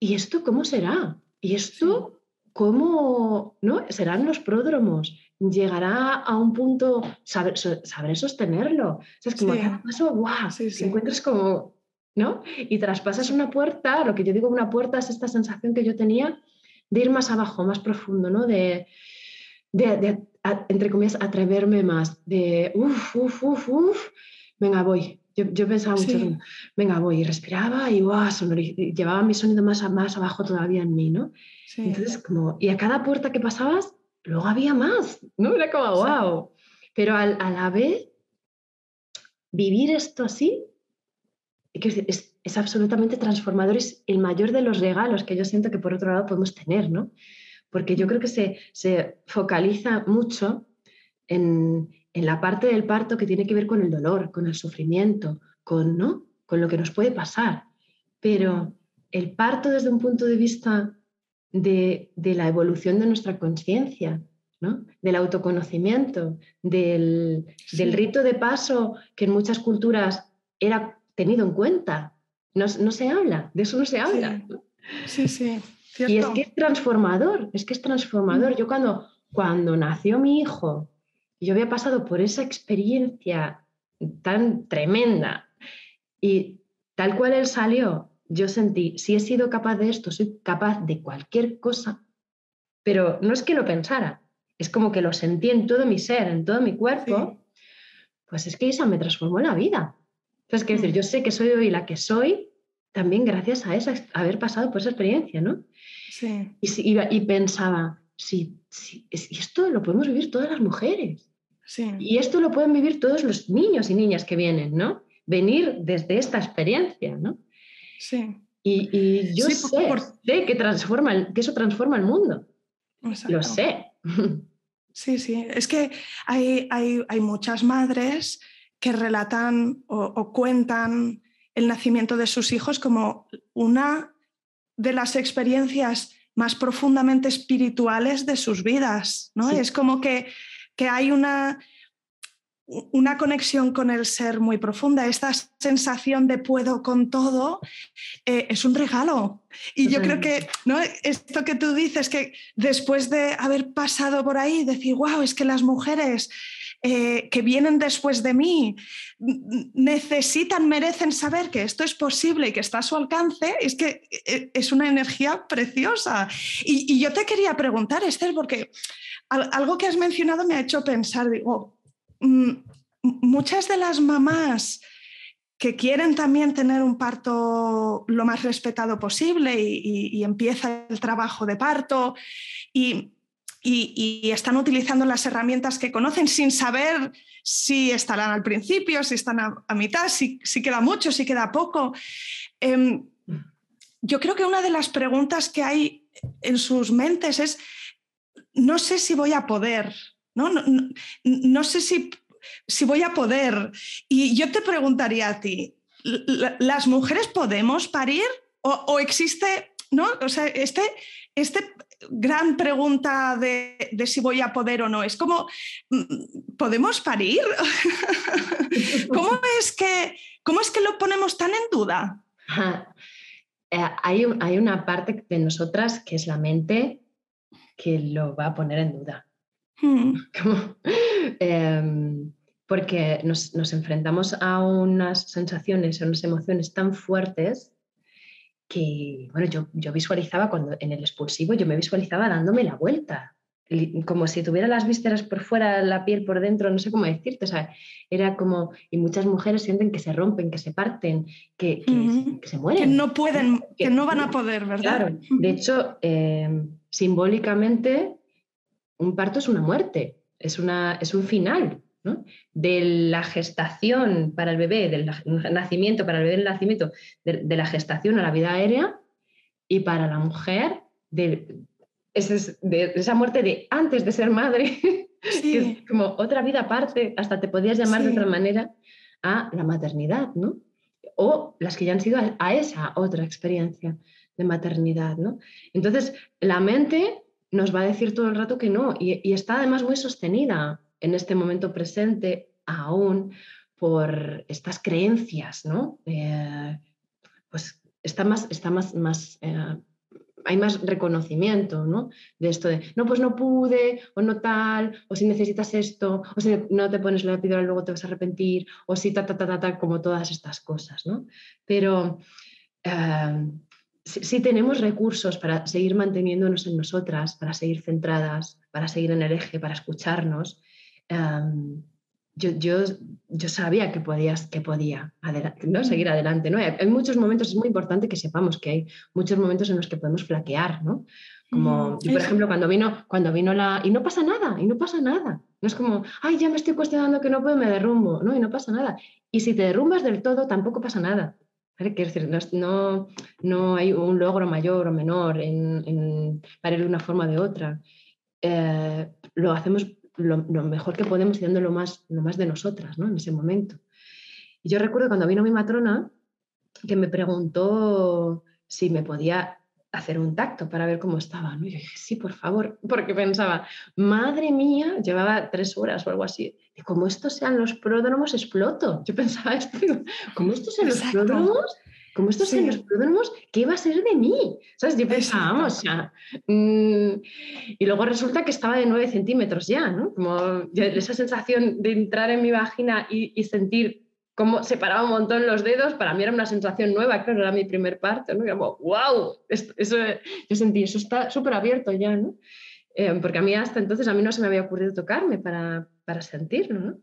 ¿Y esto cómo será? ¿Y esto cómo no? serán los pródromos? ¿Llegará a un punto, saber, sabré sostenerlo? O sea, es como a cada paso, ¡guau! te encuentras como, ¿no? Y traspasas una puerta, lo que yo digo una puerta es esta sensación que yo tenía de ir más abajo, más profundo, ¿no? De, de, entre comillas, atreverme más, de uff, uff, uff, uff, venga, voy. Yo, yo pensaba mucho, venga, voy, y respiraba y wow, llevaba mi sonido más, más abajo todavía en mí, ¿no? Entonces, como, y a cada puerta que pasabas, luego había más, ¿no? Era como, wow. Pero al, a la vez, vivir esto así, es, es absolutamente transformador, es el mayor de los regalos que yo siento que por otro lado podemos tener, ¿no? porque yo creo que se, focaliza mucho en, la parte del parto que tiene que ver con el dolor, con el sufrimiento, con, ¿no? con lo que nos puede pasar. Pero el parto desde un punto de vista de, la evolución de nuestra conciencia, ¿no? del autoconocimiento, del, rito de paso que en muchas culturas era tenido en cuenta. No, se habla, de eso no se habla. Sí, sí. Y es que es transformador, es que es transformador. Mm. Yo cuando, cuando nació mi hijo, yo había pasado por esa experiencia tan tremenda y tal cual él salió, yo sentí, si he sido capaz de esto, soy capaz de cualquier cosa, pero no es que lo pensara, es como que lo sentí en todo mi ser, en todo mi cuerpo, pues es que esa me transformó la vida. Entonces, quiero decir, mm. yo sé que soy hoy la que soy también gracias a esa, haber pasado por esa experiencia, ¿no? Sí. Y, y, pensaba, si, esto lo podemos vivir todas las mujeres. Sí. Y esto lo pueden vivir todos los niños y niñas que vienen, ¿no? Venir desde esta experiencia, ¿no? Sí. Y, yo sé, que, transforma, que eso transforma el mundo. Lo sé. Sí, sí. Es que hay, hay, hay muchas madres que relatan o cuentan el nacimiento de sus hijos como una de las experiencias más profundamente espirituales de sus vidas. ¿no? Es como que, que hay una, una conexión con el ser muy profunda. Esta sensación de puedo con todo eh, es un regalo. Y yo creo que ¿no? esto que tú dices, que después de haber pasado por ahí, decir, wow, es que las mujeres eh, que vienen después de mí necesitan, merecen saber que esto es posible y que está a su alcance, es que eh, es una energía preciosa. Y, yo te quería preguntar, Esther, porque algo que has mencionado me ha hecho pensar, digo, mm, muchas de las mamás que quieren también tener un parto lo más respetado posible y empieza el trabajo de parto y están utilizando las herramientas que conocen sin saber si estarán al principio, si están a, mitad, si, queda mucho, si queda poco. Em, yo creo que una de las preguntas que hay en sus mentes es, no sé si voy a poder, no, no, sé si, si voy a poder. Y yo te preguntaría a ti, ¿las mujeres podemos parir? ¿O, existe, no? O sea, este, este gran pregunta de, si voy a poder o no. Es como, mm, ¿podemos parir? ¿Cómo, es que, ¿Cómo es que lo ponemos tan en duda? Eh, hay, hay, una parte de nosotras que es la mente que lo va a poner en duda. Hmm. Em, porque nos, nos, enfrentamos a unas sensaciones, a unas emociones tan fuertes que, bueno, yo, yo visualizaba cuando en el expulsivo, yo me visualizaba dándome la vuelta, como si tuviera las vísceras por fuera, la piel por dentro, no sé cómo decirte, o sea, era como, y muchas mujeres sienten que se rompen, que se parten, que, se mueren. Que no pueden, que, no van a poder, ¿verdad? Claro, de hecho, em, simbólicamente, un parto es una muerte, es, una, es un final, ¿no? De la gestación para el bebé, del nacimiento, para el bebé del nacimiento, de, la gestación a la vida aérea, y para la mujer, de, de esa muerte de antes de ser madre, que es como otra vida aparte, hasta te podías llamar de otra manera a la maternidad, ¿no? O las que ya han sido a, esa otra experiencia de maternidad, ¿no? Entonces, la mente nos va a decir todo el rato que no, y, está además muy sostenida en este momento presente aún por estas creencias, ¿no? Eh, pues está más, está más, más eh, hay más reconocimiento, ¿no? De esto de, no, pues no pude, o no tal, o si necesitas esto, o si no te pones la epidural luego te vas a arrepentir, o si ta, ta, ta, ta, ta como todas estas cosas, ¿no? Pero eh, si, tenemos recursos para seguir manteniéndonos en nosotras, para seguir centradas, para seguir en el eje, para escucharnos, eh, yo, yo, sabía que, podías, que podía ¿no? seguir adelante. ¿no? Hay, muchos momentos, es muy importante que sepamos que hay muchos momentos en los que podemos flaquear, ¿no? Como, mm, por ejemplo, cuando vino, cuando vino la... Y no pasa nada, y no pasa nada. No es como, ay, ya me estoy cuestionando que no puedo, me derrumbo, ¿no? Y no pasa nada. Y si te derrumbas del todo, tampoco pasa nada. Decir, no, no, hay un logro mayor o menor en, en, para de una forma o de otra. Eh, lo hacemos lo, mejor que podemos y lo más, lo más de nosotras ¿no? en ese momento. Y yo recuerdo cuando vino mi matrona que me preguntó si me podía hacer un tacto para ver cómo estaba. ¿no? Y yo dije, sí, por favor, porque pensaba, madre mía, llevaba tres horas o algo así. Y como estos sean los pródromos, exploto. Yo pensaba esto, como estos sean los pródromos, como estos sean los pródromos, ¿qué va a ser de mí? ¿Sabes? Yo pensaba, vamos, ya. Mm, y luego resulta que estaba de 9 centímetros ya, ¿no? Como esa sensación de entrar en mi vagina y, sentir cómo separaba un montón los dedos, para mí era una sensación nueva, claro, era mi primer parto, ¿no? Y como, wow, eso, yo sentí, eso está súper abierto ya, ¿no? Eh, porque a mí hasta entonces a mí no se me había ocurrido tocarme para, para sentirlo, ¿no?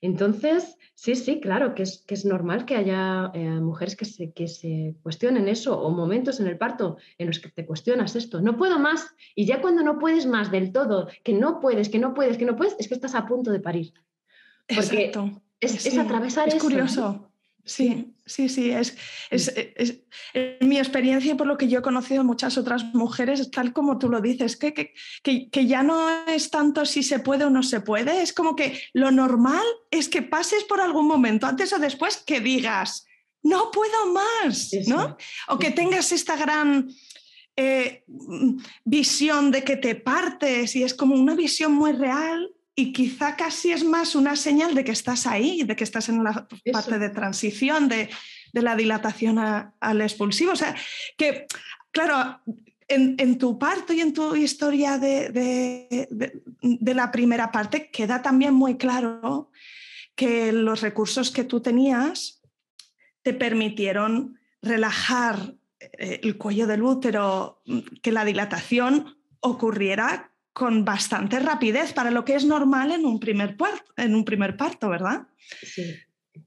Entonces, sí, sí, claro, que es, que es normal que haya eh, mujeres que se, que se cuestionen eso o momentos en el parto en los que te cuestionas esto. No puedo más. Y ya cuando no puedes más del todo, que no puedes, que no puedes, que no puedes, es que estás a punto de parir. Porque Es, es, atravesar es curioso. Sí, sí, sí, es, es, mi experiencia y por lo que yo he conocido muchas otras mujeres, tal como tú lo dices, que, que, que, ya no es tanto si se puede o no se puede, es como que lo normal es que pases por algún momento, antes o después, que digas, no puedo más, ¿no? O que tengas esta gran eh, visión de que te partes y es como una visión muy real y quizá casi es más una señal de que estás ahí, de que estás en la parte de transición, de, la dilatación al expulsivo. O sea, que, claro, en, tu parto y en tu historia de, la primera parte queda también muy claro que los recursos que tú tenías te permitieron relajar eh, el cuello del útero, que la dilatación ocurriera con bastante rapidez para lo que es normal en un primer, parto, en un primer parto, ¿verdad? Sí,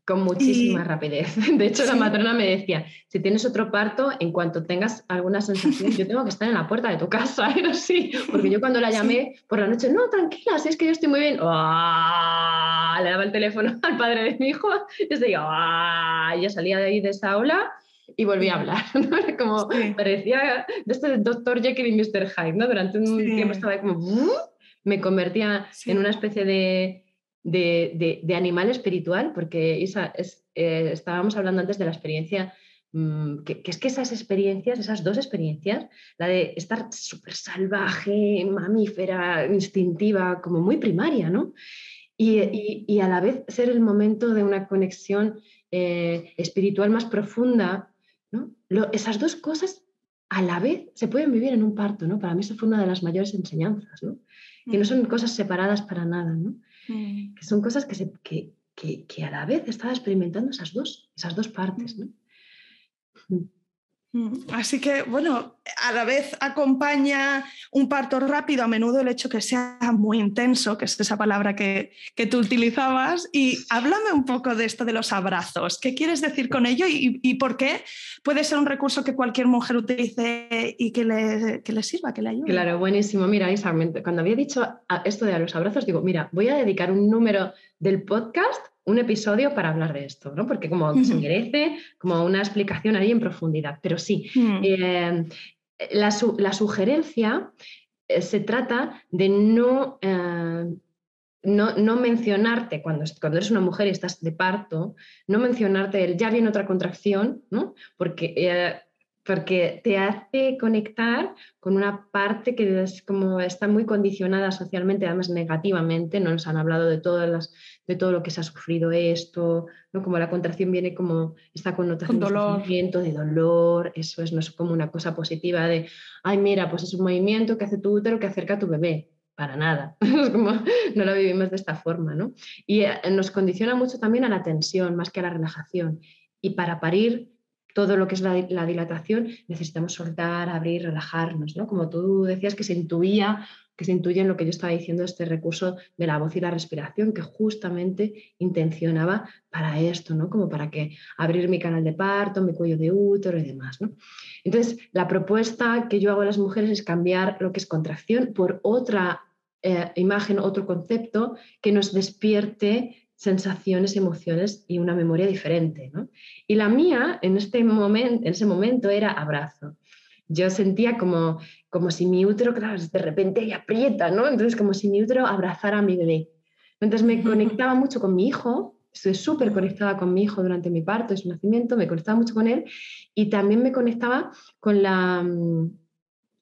con muchísima rapidez. De hecho, la matrona me decía, si tienes otro parto, en cuanto tengas alguna sensación, yo tengo que estar en la puerta de tu casa, era así, porque yo cuando la llamé por la noche, no, tranquila, si es que yo estoy muy bien, le daba el teléfono al padre de mi hijo, y ya salía de ahí de esa ola y volví a hablar. Como parecía de este doctor Jekyll y Mr. Hyde, ¿no? Durante un tiempo estaba como, me convertía en una especie de, de, de, animal espiritual, porque es, eh, estábamos hablando antes de la experiencia, mm, que, que, es que esas experiencias, esas dos experiencias, la de estar súper salvaje, mamífera, instintiva, como muy primaria, ¿no? Y, y, y, a la vez ser el momento de una conexión eh, espiritual más profunda esas dos cosas a la vez se pueden vivir en un parto, ¿no? Para mí eso fue una de las mayores enseñanzas, ¿no? Que no son cosas separadas para nada, ¿no? Que son cosas que, se, que, que, a la vez estaba experimentando esas dos, esas dos partes, ¿no? Mm, así que, bueno, a la vez acompaña un parto rápido, a menudo el hecho que sea muy intenso, que es esa palabra que, que tú utilizabas. Y háblame un poco de esto de los abrazos. ¿Qué quieres decir con ello y, por qué puede ser un recurso que cualquier mujer utilice y que le, que le sirva, que le ayude? Claro, buenísimo. Mira, Isa, cuando había dicho esto de los abrazos, digo, mira, voy a dedicar un número del podcast un episodio para hablar de esto, ¿no? Porque como se merece como una explicación ahí en profundidad. Pero sí, mm. eh, la, sugerencia eh, se trata de no, eh, no, no, mencionarte cuando, cuando eres una mujer y estás de parto, no mencionarte el ya viene otra contracción, ¿no? Porque porque te hace conectar con una parte que es como está muy condicionada socialmente, además negativamente, ¿no? nos han hablado de, todas las, de todo lo que se ha sufrido esto, ¿no? como la contracción viene como esta connotación de sufrimiento, de dolor, eso es, no es como una cosa positiva de, ay mira, pues es un movimiento que hace tu útero que acerca a tu bebé, para nada, como, no lo vivimos de esta forma, ¿no? Y eh, nos condiciona mucho también a la tensión más que a la relajación. Y para parir todo lo que es la, dilatación, necesitamos soltar, abrir, relajarnos, ¿no? Como tú decías que se intuía, que se intuye en lo que yo estaba diciendo, este recurso de la voz y la respiración, que justamente intencionaba para esto, ¿no? Como para que abrir mi canal de parto, mi cuello de útero y demás, Entonces, la propuesta que yo hago a las mujeres es cambiar lo que es contracción por otra eh, imagen, otro concepto que nos despierte sensaciones, emociones y una memoria diferente. Y la mía en, este momento, en ese momento era abrazo. Yo sentía como, como si mi útero, claro, de repente aprieta, ¿no? Entonces como si mi útero abrazara a mi bebé. Entonces me conectaba mucho con mi hijo, estoy súper conectada con mi hijo durante mi parto, su nacimiento, me conectaba mucho con él y también me conectaba con, la,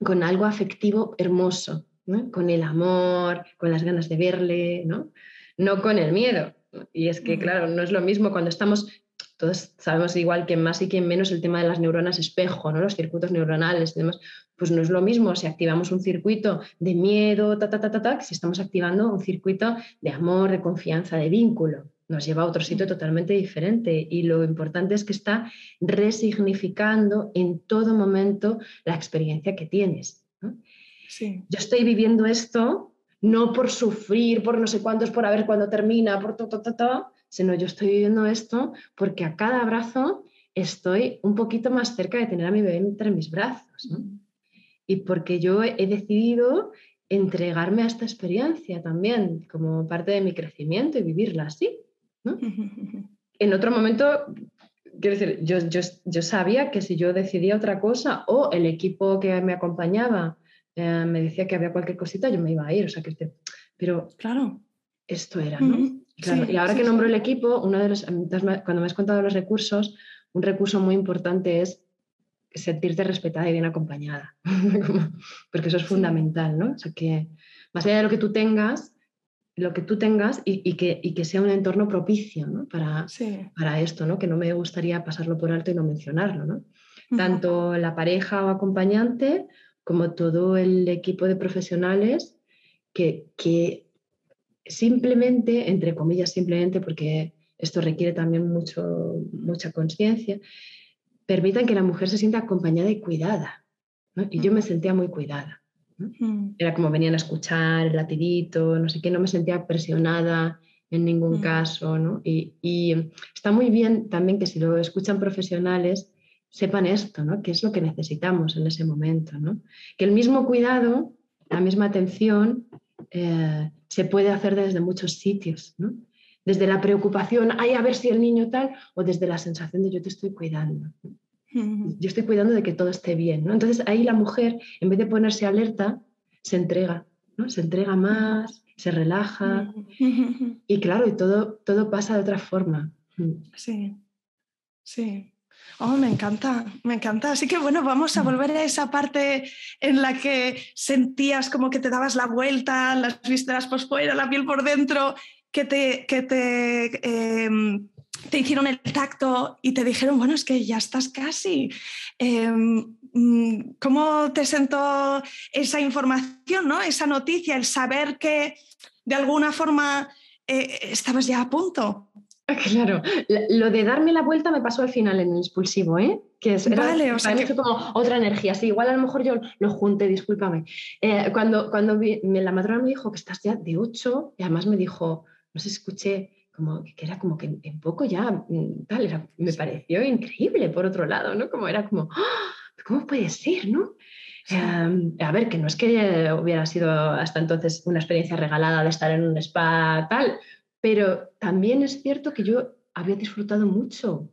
con algo afectivo hermoso, con el amor, con las ganas de verle, ¿no? no con el miedo, y es que, claro, no es lo mismo cuando estamos, todos sabemos igual que más y que menos el tema de las neuronas espejo, ¿no? los circuitos neuronales y demás, pues no es lo mismo si activamos un circuito de miedo, ta, ta, ta, ta, ta, que si estamos activando un circuito de amor, de confianza, de vínculo. Nos lleva a otro sitio totalmente diferente y lo importante es que está resignificando en todo momento la experiencia que tienes. Yo estoy viviendo esto no por sufrir, por no sé cuántos, por a ver cuándo termina, por todo, todo, todo, sino yo estoy viviendo esto porque a cada abrazo estoy un poquito más cerca de tener a mi bebé entre mis brazos. Y porque yo he decidido entregarme a esta experiencia también como parte de mi crecimiento y vivirla así. en otro momento, quiero decir, yo, yo, yo sabía que si yo decidía otra cosa o el equipo que me acompañaba eh, me decía que había cualquier cosita, yo me iba a ir. O sea, que pero claro, esto era, ¿no? y ahora que nombro el equipo, uno de los, cuando me has contado los recursos, un recurso muy importante es sentirte respetada y bien acompañada, porque eso es fundamental, ¿no? O sea, que más allá de lo que tú tengas, lo que tú tengas y, que, y que, sea un entorno propicio ¿no? para, para esto, ¿no? que no me gustaría pasarlo por alto y no mencionarlo. ¿no? Tanto la pareja o acompañante como todo el equipo de profesionales que, simplemente, entre comillas, simplemente, porque esto requiere también mucho, mucha conciencia, permitan que la mujer se sienta acompañada y cuidada. Y yo me sentía muy cuidada. Era como venían a escuchar el latidito, no sé qué, no me sentía presionada en ningún caso. Y, y, está muy bien también que si lo escuchan profesionales, sepan esto, ¿no? ¿Qué es lo que necesitamos en ese momento, ¿no? Que el mismo cuidado, la misma atención, eh, se puede hacer desde muchos sitios, ¿no? Desde la preocupación, ay, a ver si el niño tal, o desde la sensación de yo te estoy cuidando. Yo estoy cuidando de que todo esté bien, ¿no? Entonces ahí la mujer, en vez de ponerse alerta, se entrega, ¿no? Se entrega más, se relaja. Y claro, y todo, todo pasa de otra forma. Sí, sí. Oh, me encanta, me encanta. Así que bueno, vamos a volver a esa parte en la que sentías como que te dabas la vuelta, las vísceras por fuera, la piel por dentro, que te, que te, em, te hicieron el tacto y te dijeron, bueno, es que ya estás casi. Em, mm, ¿cómo te sentó esa información, ¿no? esa noticia, el saber que de alguna forma eh, estabas ya a punto? Claro, lo de darme la vuelta me pasó al final en el expulsivo, ¿eh? Que es, vale, o sea que... como otra energía. Sí, igual a lo mejor yo lo junté, discúlpame. Eh, cuando cuando me, la matrona me dijo que estás ya de 8, y además me dijo, no sé, escuché como que era como que en poco ya, mm, tal, era, me pareció increíble por otro lado, ¿no? Como era como, ¡Ah! ¿cómo puede ser, no? Em, a ver, que no es que hubiera sido hasta entonces una experiencia regalada de estar en un spa, tal, pero también es cierto que yo había disfrutado mucho,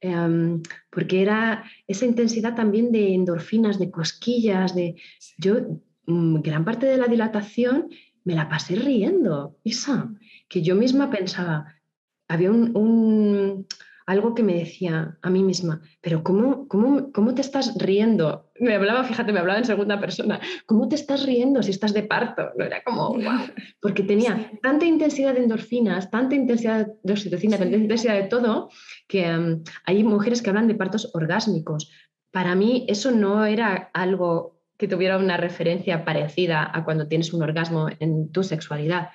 em, porque era esa intensidad también de endorfinas, de cosquillas, de... Yo, mm, gran parte de la dilatación me la pasé riendo, Isa, que yo misma pensaba, había un algo que me decía a mí misma, pero ¿cómo, cómo, cómo te estás riendo? Me hablaba, fíjate, me hablaba en segunda persona, ¿cómo te estás riendo si estás de parto? No era como, wow, porque tenía tanta intensidad de endorfinas, tanta intensidad de oxitocina, tanta intensidad de todo, que em, hay mujeres que hablan de partos orgásmicos. Para mí eso no era algo que tuviera una referencia parecida a cuando tienes un orgasmo en tu sexualidad,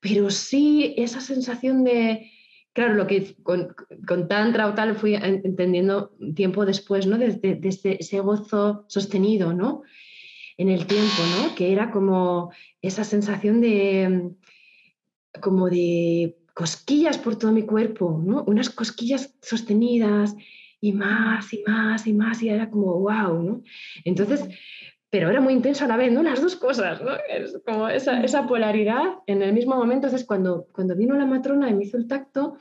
pero sí esa sensación de claro, lo que con, con Tantra o tal fui entendiendo tiempo después, ¿no? Desde, ese gozo sostenido, ¿no? En el tiempo, ¿no? Que era como esa sensación de, como de cosquillas por todo mi cuerpo, ¿no? Unas cosquillas sostenidas y más y más y más y era como wow, ¿no? Entonces, pero era muy intenso a la vez, ¿no? Las dos cosas, ¿no? Es como esa, esa polaridad en el mismo momento. Entonces, cuando, cuando vino la matrona y me hizo el tacto,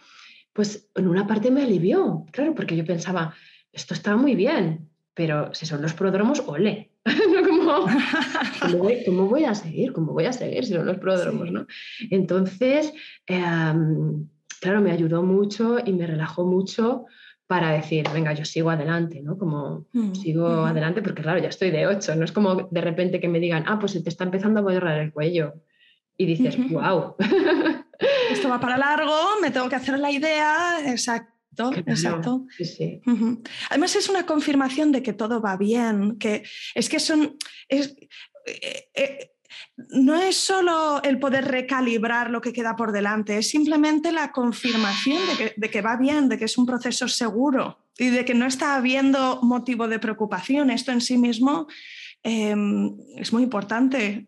pues en una parte me alivió, claro, porque yo pensaba, esto está muy bien, pero si son los prodromos, ole. ¿Cómo, ¿cómo, voy, a seguir? ¿Cómo voy a seguir si son los prodromos? ¿no? Entonces, em, claro, me ayudó mucho y me relajó mucho para decir, venga, yo sigo adelante, ¿no? Como mm, sigo adelante porque, claro, ya estoy de 8, no es como de repente que me digan, ah, pues se te está empezando a borrar el cuello y dices, wow. Esto va para largo, me tengo que hacer la idea, exacto. exacto. Además es una confirmación de que todo va bien, que es que son... Es, eh, eh, no es solo el poder recalibrar lo que queda por delante, es simplemente la confirmación de que, va bien, de que es un proceso seguro y de que no está habiendo motivo de preocupación. Esto en sí mismo em, es muy importante.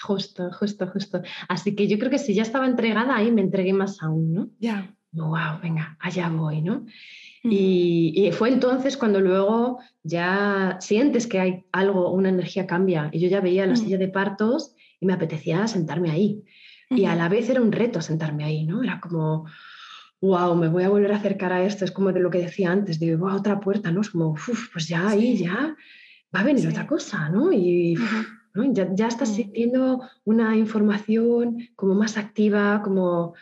Justo, justo, justo. Así que yo creo que si ya estaba entregada ahí, me entregué más aún, ¿no? Ya. Wow, venga, allá voy, ¿no? Y, fue entonces cuando luego ya sientes que hay algo, una energía cambia. Y yo ya veía la mm. silla de partos y me apetecía sentarme ahí. Y a la vez era un reto sentarme ahí, ¿no? Era como, wow, me voy a volver a acercar a esto. Es como de lo que decía antes, wow, otra puerta, ¿no? Es como, uff, pues ya ahí, ya va a venir otra cosa, ¿no? Y ¿no? Ya, ya, estás mm. sintiendo una información como más activa, como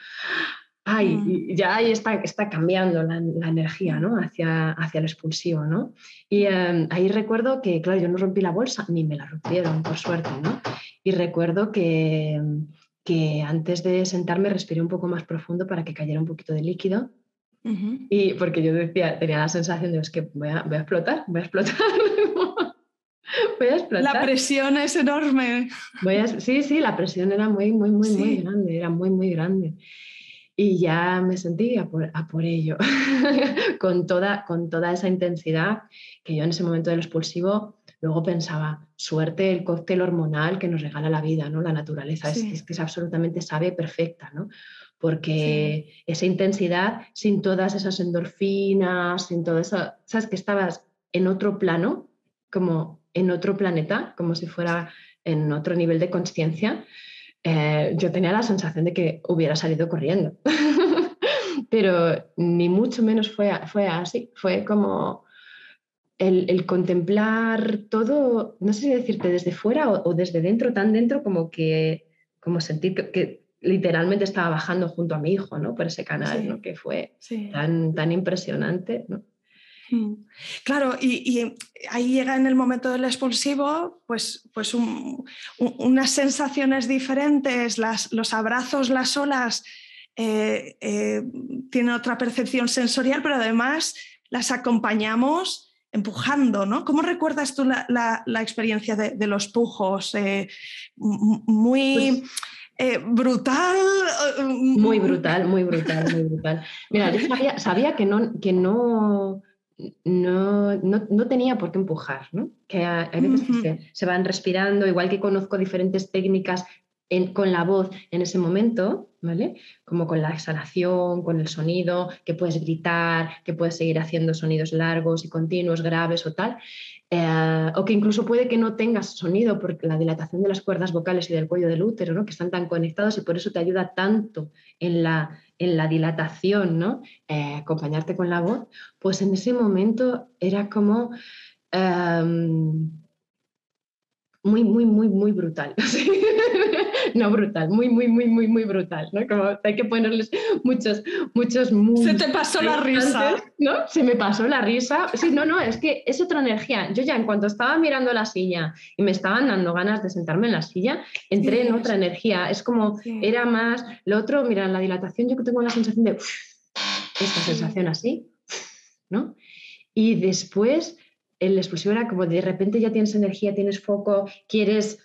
ay, mm. ya ahí está, está cambiando la, energía ¿no? hacia, hacia el expulsivo. ¿no? Y em, ahí recuerdo que, claro, yo no rompí la bolsa, ni me la rompieron, por suerte. ¿no? Y recuerdo que, que antes de sentarme respiré un poco más profundo para que cayera un poquito de líquido. Y porque yo decía, tenía la sensación de es que voy a, voy a explotar, voy a explotar. voy a explotar. La presión es enorme. Voy a, sí, sí, la presión era muy, muy, muy, muy grande, era muy, muy grande y ya me sentí a por, ello, con, toda, con toda esa intensidad que yo en ese momento del expulsivo luego pensaba, suerte el cóctel hormonal que nos regala la vida, ¿no? la naturaleza, es, que es absolutamente sabe perfecta, ¿no? porque esa intensidad, sin todas esas endorfinas, sin todo eso, sabes que estabas en otro plano, como en otro planeta, como si fuera en otro nivel de conciencia, eh, yo tenía la sensación de que hubiera salido corriendo. Pero ni mucho menos fue, fue así. Fue como el, contemplar todo, no sé si decirte desde fuera o, desde dentro, tan dentro como que como sentir que, literalmente estaba bajando junto a mi hijo, ¿no? Por ese canal, ¿no? Que fue tan, tan impresionante, ¿no? Mm. Claro, y, ahí llega en el momento del expulsivo, pues, pues unas sensaciones diferentes, los abrazos, las olas eh, eh, tienen otra percepción sensorial, pero además las acompañamos empujando, ¿no? ¿Cómo recuerdas tú la, experiencia de, los pujos? Eh, muy... Pues eh, brutal. Muy brutal, muy brutal, muy brutal. Mira, yo sabía, que, no, que no, no, no, tenía por qué empujar, ¿no? Que a, veces se, van respirando, igual que conozco diferentes técnicas con la voz en ese momento, ¿vale? Como con la exhalación, con el sonido, que puedes gritar, que puedes seguir haciendo sonidos largos y continuos, graves o tal. Eh, o que incluso puede que no tengas sonido por la dilatación de las cuerdas vocales y del cuello del útero, ¿no? que están tan conectados y por eso te ayuda tanto en la, en la dilatación, ¿no? Eh, acompañarte con la voz, pues en ese momento era como... Em, muy, muy, muy, muy brutal. no brutal, muy, muy, muy, muy, muy brutal, ¿no? Como hay que ponerles muchos, muchos... Se te pasó la risa. ¿No? Se me pasó la risa. Sí, no, no, es que es otra energía. Yo ya en cuanto estaba mirando la silla y me estaban dando ganas de sentarme en la silla, entré en otra energía. Es como, era más, lo otro, mira, la dilatación yo tengo la sensación de, esta sensación así, ¿no? Y después el explosivo era como de repente ya tienes energía, tienes foco, quieres,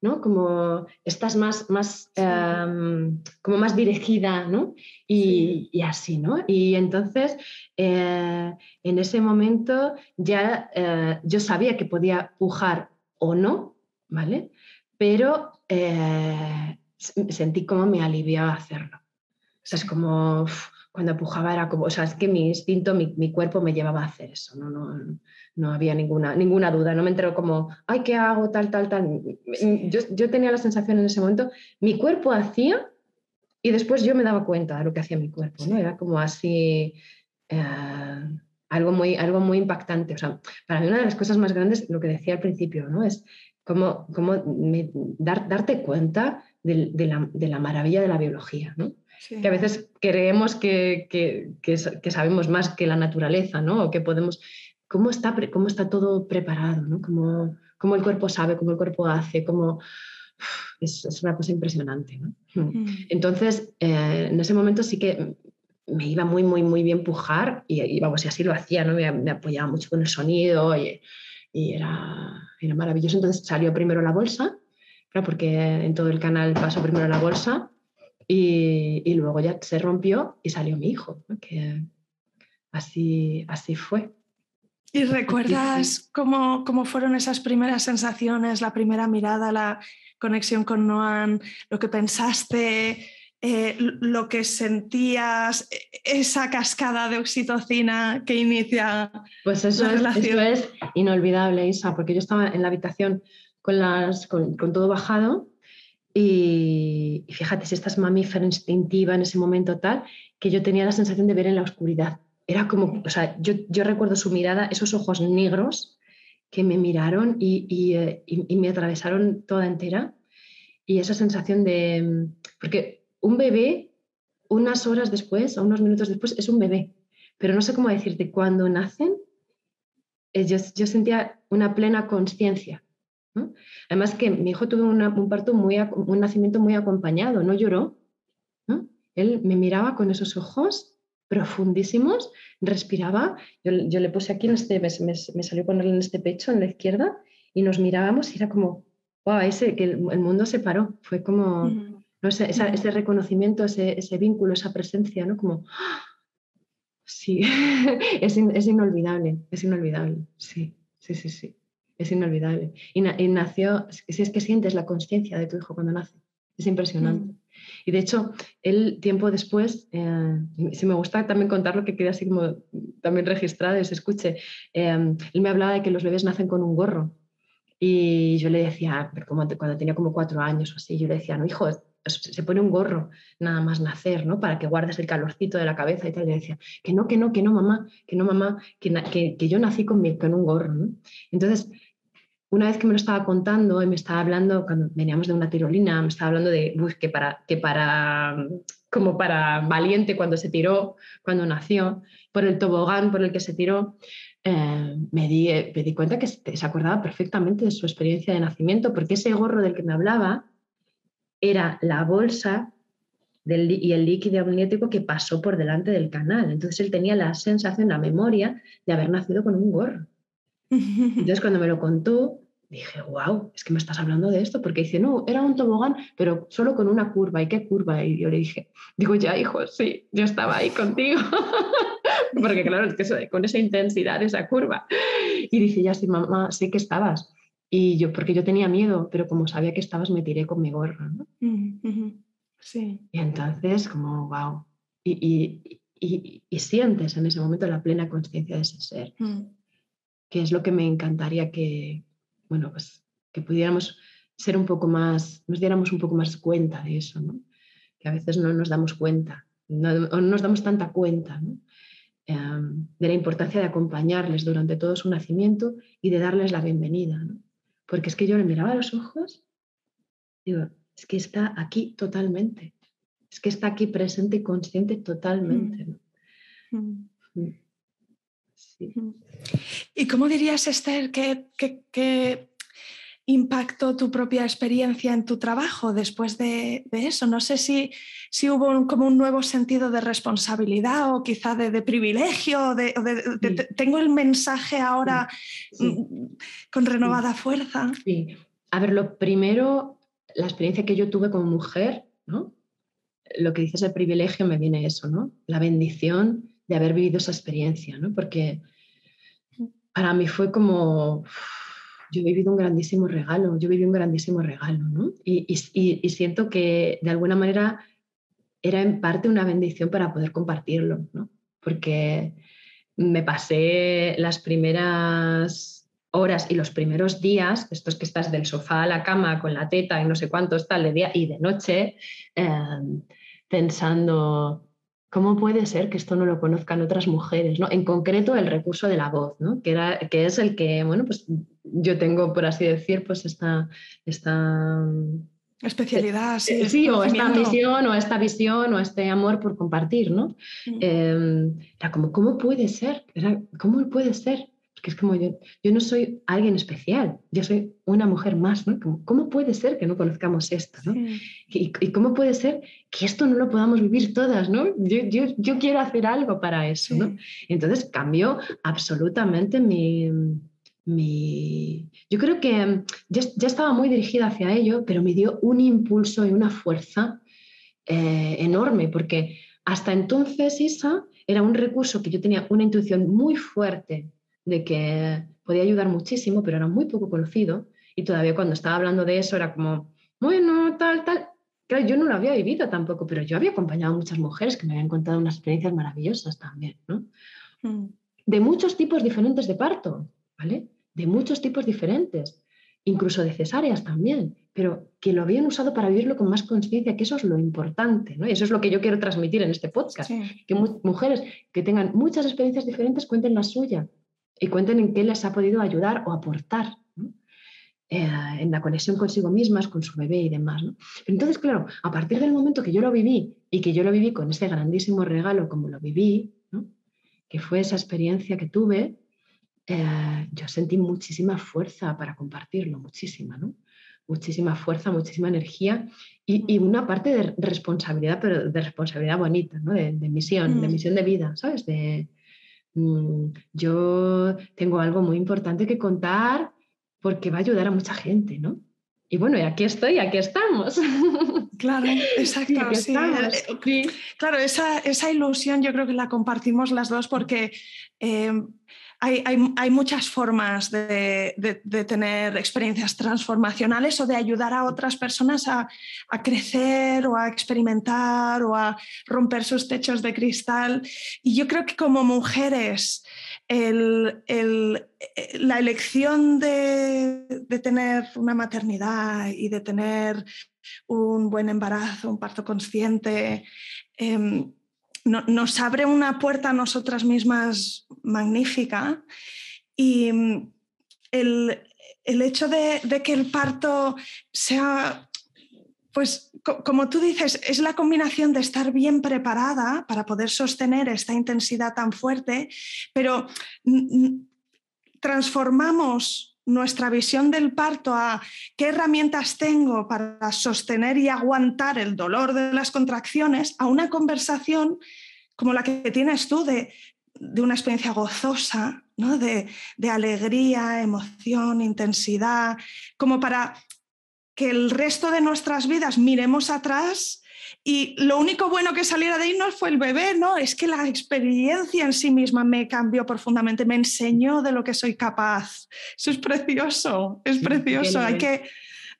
¿no? Como estás más, más, em, como más dirigida, ¿no? Y, así, ¿no? Y entonces, eh, en ese momento ya eh, yo sabía que podía pujar o no, ¿vale? Pero eh, sentí como me aliviaba hacerlo. O sea, es como cuando pujaba era como, o sea, es que mi instinto, mi, mi cuerpo me llevaba a hacer eso, no, no, no había ninguna, ninguna duda, no me entero como, ay, ¿qué hago? Tal, tal, tal. Yo, yo, tenía la sensación en ese momento, mi cuerpo hacía y después yo me daba cuenta de lo que hacía mi cuerpo, ¿no? Era como así, eh, algo, muy, algo muy impactante. O sea, para mí una de las cosas más grandes, lo que decía al principio, ¿no? Es como, como dar, darte cuenta de, de, la, de, la, maravilla de la biología, ¿no? Que a veces creemos que, que, que, sabemos más que la naturaleza, ¿no? O que podemos cómo está, cómo está todo preparado, ¿no? Cómo, cómo, el cuerpo sabe, cómo el cuerpo hace, cómo... Es, es una cosa impresionante. ¿no? Mm. Entonces, eh, en ese momento sí que me iba muy, muy, muy bien pujar y, vamos, y así lo hacía, ¿no? Me, apoyaba mucho con el sonido y, y, era, era maravilloso. Entonces salió primero la bolsa, porque en todo el canal pasó primero la bolsa y, y luego ya se rompió y salió mi hijo, que así, así fue. ¿Y recuerdas cómo, cómo, fueron esas primeras sensaciones, la primera mirada, la conexión con Noan, lo que pensaste, eh, lo que sentías, esa cascada de oxitocina que inicia pues eso la relación? Es, eso es inolvidable, Isa, porque yo estaba en la habitación con, todo bajado y, y, fíjate, si estás mamífera instintiva en ese momento tal, que yo tenía la sensación de ver en la oscuridad era como, o sea, yo, yo recuerdo su mirada, esos ojos negros que me miraron y, eh, y, y, me atravesaron toda entera. Y esa sensación de, porque un bebé, unas horas después, o unos minutos después, es un bebé. Pero no sé cómo decirte, cuando nacen, eh, yo, yo sentía una plena conciencia. ¿No? Además que mi hijo tuvo un parto muy, un nacimiento muy acompañado, no lloró. ¿no? Él me miraba con esos ojos profundísimos, respiraba, yo, le puse aquí en este, me, me, salió ponerle en este pecho, en la izquierda, y nos mirábamos y era como, wow, ese, que el, mundo se paró, fue como, no sé, ese reconocimiento, ese, ese, vínculo, esa presencia, ¿no? Como, sí, es, es, inolvidable, es inolvidable, sí, sí, sí, sí, es inolvidable. Y, nació, si es que sientes la conciencia de tu hijo cuando nace, es impresionante. Y de hecho, él tiempo después, eh, si me gusta también contar lo que queda así como también registrado y se escuche, eh, él me hablaba de que los bebés nacen con un gorro. Y yo le decía, como cuando tenía como cuatro años o así, yo le decía, no, hijo, se pone un gorro nada más nacer, ¿no? Para que guardes el calorcito de la cabeza y tal. Y le decía, que no, que no, que no, mamá, que no, mamá, que, que, que yo nací con, mi, con un gorro, ¿no? Entonces, una vez que me lo estaba contando y me estaba hablando, cuando veníamos de una tirolina, me estaba hablando de que para, que para, como para valiente cuando se tiró, cuando nació, por el tobogán por el que se tiró, eh, me, di, me di cuenta que se acordaba perfectamente de su experiencia de nacimiento, porque ese gorro del que me hablaba era la bolsa y el líquido amniótico que pasó por delante del canal. Entonces él tenía la sensación, la memoria de haber nacido con un gorro. Entonces cuando me lo contó, dije, wow, es que me estás hablando de esto, porque dice, no, era un tobogán, pero solo con una curva. ¿Y qué curva? Y yo le dije, digo, ya, hijo, sí, yo estaba ahí contigo. porque claro, es que con esa intensidad, esa curva. Y dice, ya sí, mamá, sé que estabas. Y yo, porque yo tenía miedo, pero como sabía que estabas, me tiré con mi gorro. ¿no? Sí. Y entonces, como, wow. Y, y, y, sientes en ese momento la plena conciencia de ese ser, mm. Que es lo que me encantaría que, bueno, pues que pudiéramos ser un poco más, nos diéramos un poco más cuenta de eso, ¿no? Que a veces no nos damos cuenta, no, no nos damos tanta cuenta, ¿no? Em, de la importancia de acompañarles durante todo su nacimiento y de darles la bienvenida, ¿no? Porque es que yo le miraba a los ojos, digo, es que está aquí totalmente, es que está aquí presente y consciente totalmente. Mm. Mm. Mm. ¿Y cómo dirías, Esther, que, que, impactó tu propia experiencia en tu trabajo después de, eso? No sé si, si hubo como un nuevo sentido de responsabilidad o quizá de, privilegio, de, tengo el mensaje ahora con renovada fuerza. Sí. A ver, lo primero la experiencia que yo tuve como mujer, ¿no? Lo que dices el privilegio me viene eso, ¿no? La bendición de haber vivido esa experiencia, ¿no? Porque para mí fue como, yo he vivido un grandísimo regalo, yo viví un grandísimo regalo, ¿no? Y, y, siento que de alguna manera era en parte una bendición para poder compartirlo, ¿no? Porque me pasé las primeras horas y los primeros días, estos que estás del sofá a la cama con la teta y no sé cuánto tal de día y de noche, em, pensando, ¿cómo puede ser que esto no lo conozcan otras mujeres? ¿no? En concreto, el recurso de la voz, ¿no? que, era, que es el que, bueno, pues yo tengo, por así decir, pues esta... esta Especialidad, sí. Eh, sí, o esta misión, o esta visión, o este amor por compartir, ¿no? Mm. Em, era como, ¿cómo puede ser? Era, ¿Cómo puede ser que es como yo, yo no soy alguien especial, yo soy una mujer más, ¿no? ¿Cómo puede ser que no conozcamos esto, ¿no? Y, cómo puede ser que esto no lo podamos vivir todas, ¿no? Yo, yo, yo quiero hacer algo para eso, ¿no? Entonces cambió absolutamente mi, mi... Yo creo que ya, ya, estaba muy dirigida hacia ello, pero me dio un impulso y una fuerza eh, enorme, porque hasta entonces Isa era un recurso que yo tenía una intuición muy fuerte de que podía ayudar muchísimo, pero era muy poco conocido y todavía cuando estaba hablando de eso era como, bueno, tal, tal. Claro, yo no lo había vivido tampoco, pero yo había acompañado a muchas mujeres que me habían contado unas experiencias maravillosas también, ¿no? Mm. De muchos tipos diferentes de parto, ¿vale? De muchos tipos diferentes, incluso de cesáreas también, pero que lo habían usado para vivirlo con más conciencia, que eso es lo importante, ¿no? Y eso es lo que yo quiero transmitir en este podcast, que mujeres que tengan muchas experiencias diferentes cuenten la suya, y cuenten en qué les ha podido ayudar o aportar eh, en la conexión consigo mismas, con su bebé y demás. Entonces, claro, a partir del momento que yo lo viví y que yo lo viví con ese grandísimo regalo como lo viví, que fue esa experiencia que tuve, eh, yo sentí muchísima fuerza para compartirlo, muchísima, ¿no? Muchísima fuerza, muchísima energía y, una parte de responsabilidad, pero de responsabilidad bonita, ¿no? de, misión, de mm. misión de vida, ¿sabes? De, yo tengo algo muy importante que contar porque va a ayudar a mucha gente, ¿no? Y bueno, y aquí estoy, aquí estamos. Claro, exacto. Eh, claro, esa, esa, ilusión yo creo que la compartimos las dos porque eh, hay, muchas formas de, tener experiencias transformacionales o de ayudar a otras personas a, crecer o a experimentar o a romper sus techos de cristal. Y yo creo que como mujeres, la elección de, tener una maternidad y de tener un buen embarazo, un parto consciente, nos abre una puerta a nosotras mismas magnífica y mm, el, hecho de, que el parto sea, pues como tú dices, es la combinación de estar bien preparada para poder sostener esta intensidad tan fuerte, pero transformamos nuestra visión del parto a qué herramientas tengo para sostener y aguantar el dolor de las contracciones, a una conversación como la que tienes tú de, una experiencia gozosa, ¿no? de, de alegría, emoción, intensidad, como para que el resto de nuestras vidas miremos atrás y lo único bueno que saliera de ahí no fue el bebé, ¿no? Es que la experiencia en sí misma me cambió profundamente, me enseñó de lo que soy capaz. Eso es precioso, es precioso. Hay que...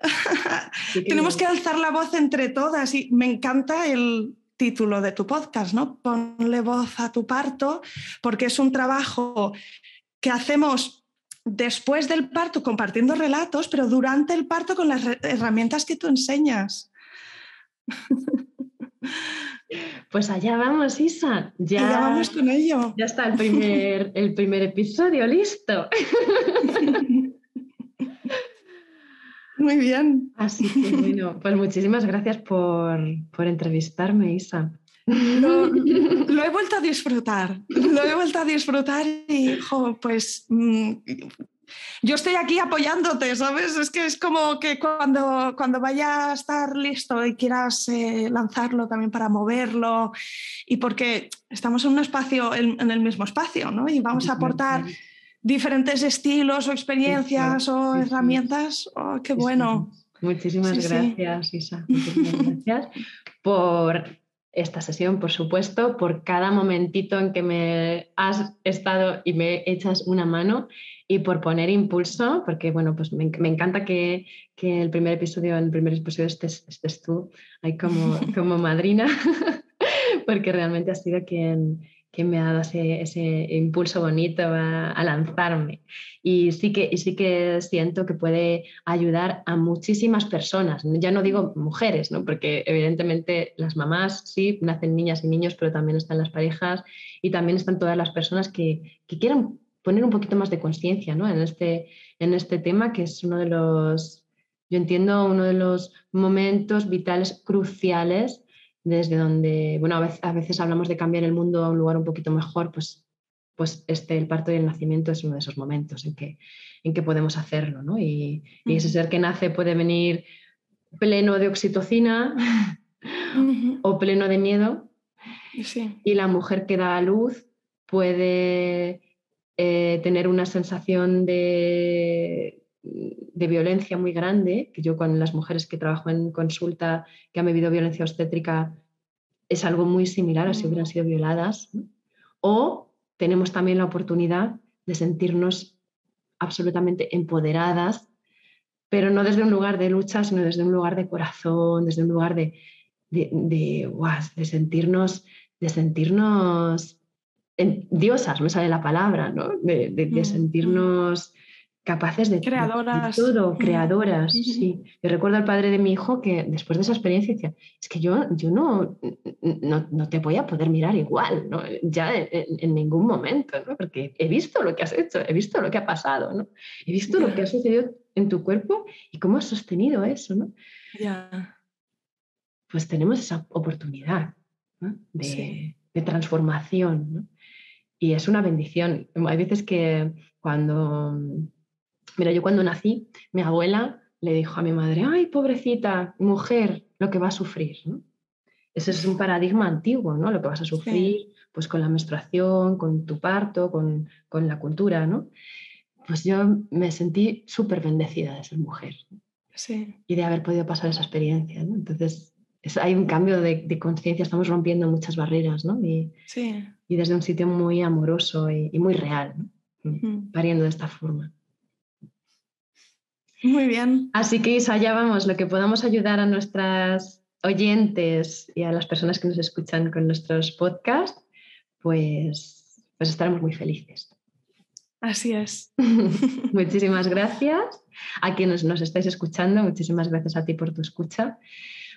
Tenemos que alzar la voz entre todas y me encanta el título de tu podcast, ¿no? Ponle voz a tu parto, porque es un trabajo que hacemos después del parto compartiendo relatos, pero durante el parto con las herramientas que tú enseñas. Pues allá vamos, Isa. Ya, vamos con ello. Ya está el primer, el primer episodio, listo. Muy bien. Así que bueno, pues muchísimas gracias por, entrevistarme, Isa. Lo, lo, he vuelto a disfrutar, lo he vuelto a disfrutar y, pues mm, yo estoy aquí apoyándote, ¿sabes? Es que es como que cuando, cuando vaya a estar listo y quieras eh, lanzarlo también para moverlo y porque estamos en un espacio, en, el mismo espacio, ¿no? Y vamos a aportar diferentes estilos o experiencias o herramientas. Oh, ¡Qué bueno! Muchísimas gracias, Isa. Muchísimas gracias por esta sesión, por supuesto, por cada momentito en que me has estado y me echas una mano y por poner impulso, porque bueno, pues me, encanta que, el primer episodio, en el primer episodio estés, estés tú ahí como, como madrina, porque realmente has sido quien, quien me ha dado ese, impulso bonito a, lanzarme. Y sí, que, y sí que siento que puede ayudar a muchísimas personas, ya no digo mujeres, ¿no? porque evidentemente las mamás sí, nacen niñas y niños, pero también están las parejas y también están todas las personas que, que quieran poner un poquito más de conciencia ¿no? en, este, en este tema, que es uno de los, yo entiendo, uno de los momentos vitales cruciales desde donde, bueno, a veces, hablamos de cambiar el mundo a un lugar un poquito mejor, pues, pues este, el parto y el nacimiento es uno de esos momentos en que, en que podemos hacerlo, ¿no? Y, ese ser que nace puede venir pleno de oxitocina o pleno de miedo. Y la mujer que da a luz puede eh, tener una sensación de, violencia muy grande, que yo con las mujeres que trabajo en consulta que han vivido violencia obstétrica es algo muy similar a si hubieran sido violadas. O tenemos también la oportunidad de sentirnos absolutamente empoderadas, pero no desde un lugar de lucha, sino desde un lugar de corazón, desde un lugar de, de, de sentirnos, de sentirnos diosas, me sale la palabra, ¿no? de, mm, sentirnos capaces de, creadoras. todo, creadoras. Sí. Yo recuerdo al padre de mi hijo que después de esa experiencia decía, es que yo, yo no, no, te voy a poder mirar igual, ¿no? ya en, ningún momento, ¿no? porque he visto lo que has hecho, he visto lo que ha pasado, ¿no? he visto lo que ha sucedido en tu cuerpo y cómo has sostenido eso. ¿no? Pues tenemos esa oportunidad de, de transformación. ¿no? Y es una bendición. Hay veces que cuando, mira, yo cuando nací, mi abuela le dijo a mi madre, ay, pobrecita, mujer, lo que va a sufrir. ¿no? Ese es un paradigma antiguo, ¿no? Lo que vas a sufrir, pues con la menstruación, con tu parto, con, con la cultura, ¿no? Pues yo me sentí súper bendecida de ser mujer. Sí. Y de haber podido pasar esa experiencia, ¿no? Entonces, hay un cambio de, conciencia, estamos rompiendo muchas barreras, ¿no? Y, sí. Y desde un sitio muy amoroso y, muy real, ¿no? pariendo de esta forma. Muy bien. Así que Isa, ya vamos, lo que podamos ayudar a nuestras oyentes y a las personas que nos escuchan con nuestros podcasts, pues, pues estaremos muy felices. Así es. muchísimas gracias a quienes nos estáis escuchando, muchísimas gracias a ti por tu escucha.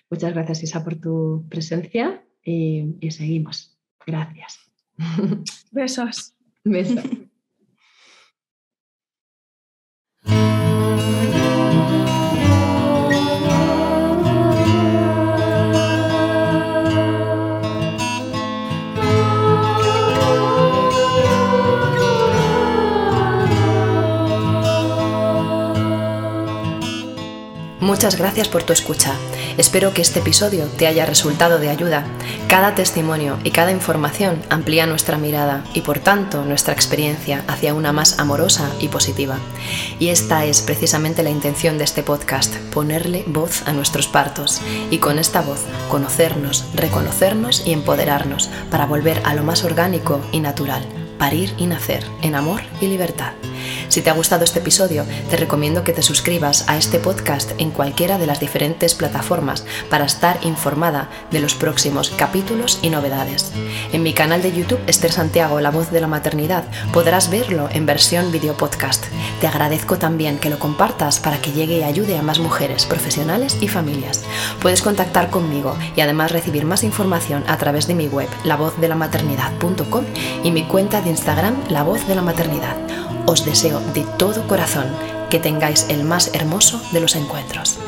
Muchas gracias, Isa, por tu presencia y, y seguimos. Gracias. Besos. Besos. Muchas gracias por tu escucha. Espero que este episodio te haya resultado de ayuda. Cada testimonio y cada información amplía nuestra mirada y por tanto nuestra experiencia hacia una más amorosa y positiva. Y esta es precisamente la intención de este podcast, ponerle voz a nuestros partos y con esta voz conocernos, reconocernos y empoderarnos para volver a lo más orgánico y natural, parir y nacer en amor y libertad. Si te ha gustado este episodio, te recomiendo que te suscribas a este podcast en cualquiera de las diferentes plataformas para estar informada de los próximos capítulos y novedades. En mi canal de YouTube, Esther Santiago, La Voz de la Maternidad, podrás verlo en versión video podcast. Te agradezco también que lo compartas para que llegue y ayude a más mujeres, profesionales y familias. Puedes contactar conmigo y además recibir más información a través de mi web, lavozdelamaternidad.com y mi cuenta de Instagram, La Voz de la Maternidad os deseo de todo corazón que tengáis el más hermoso de los encuentros.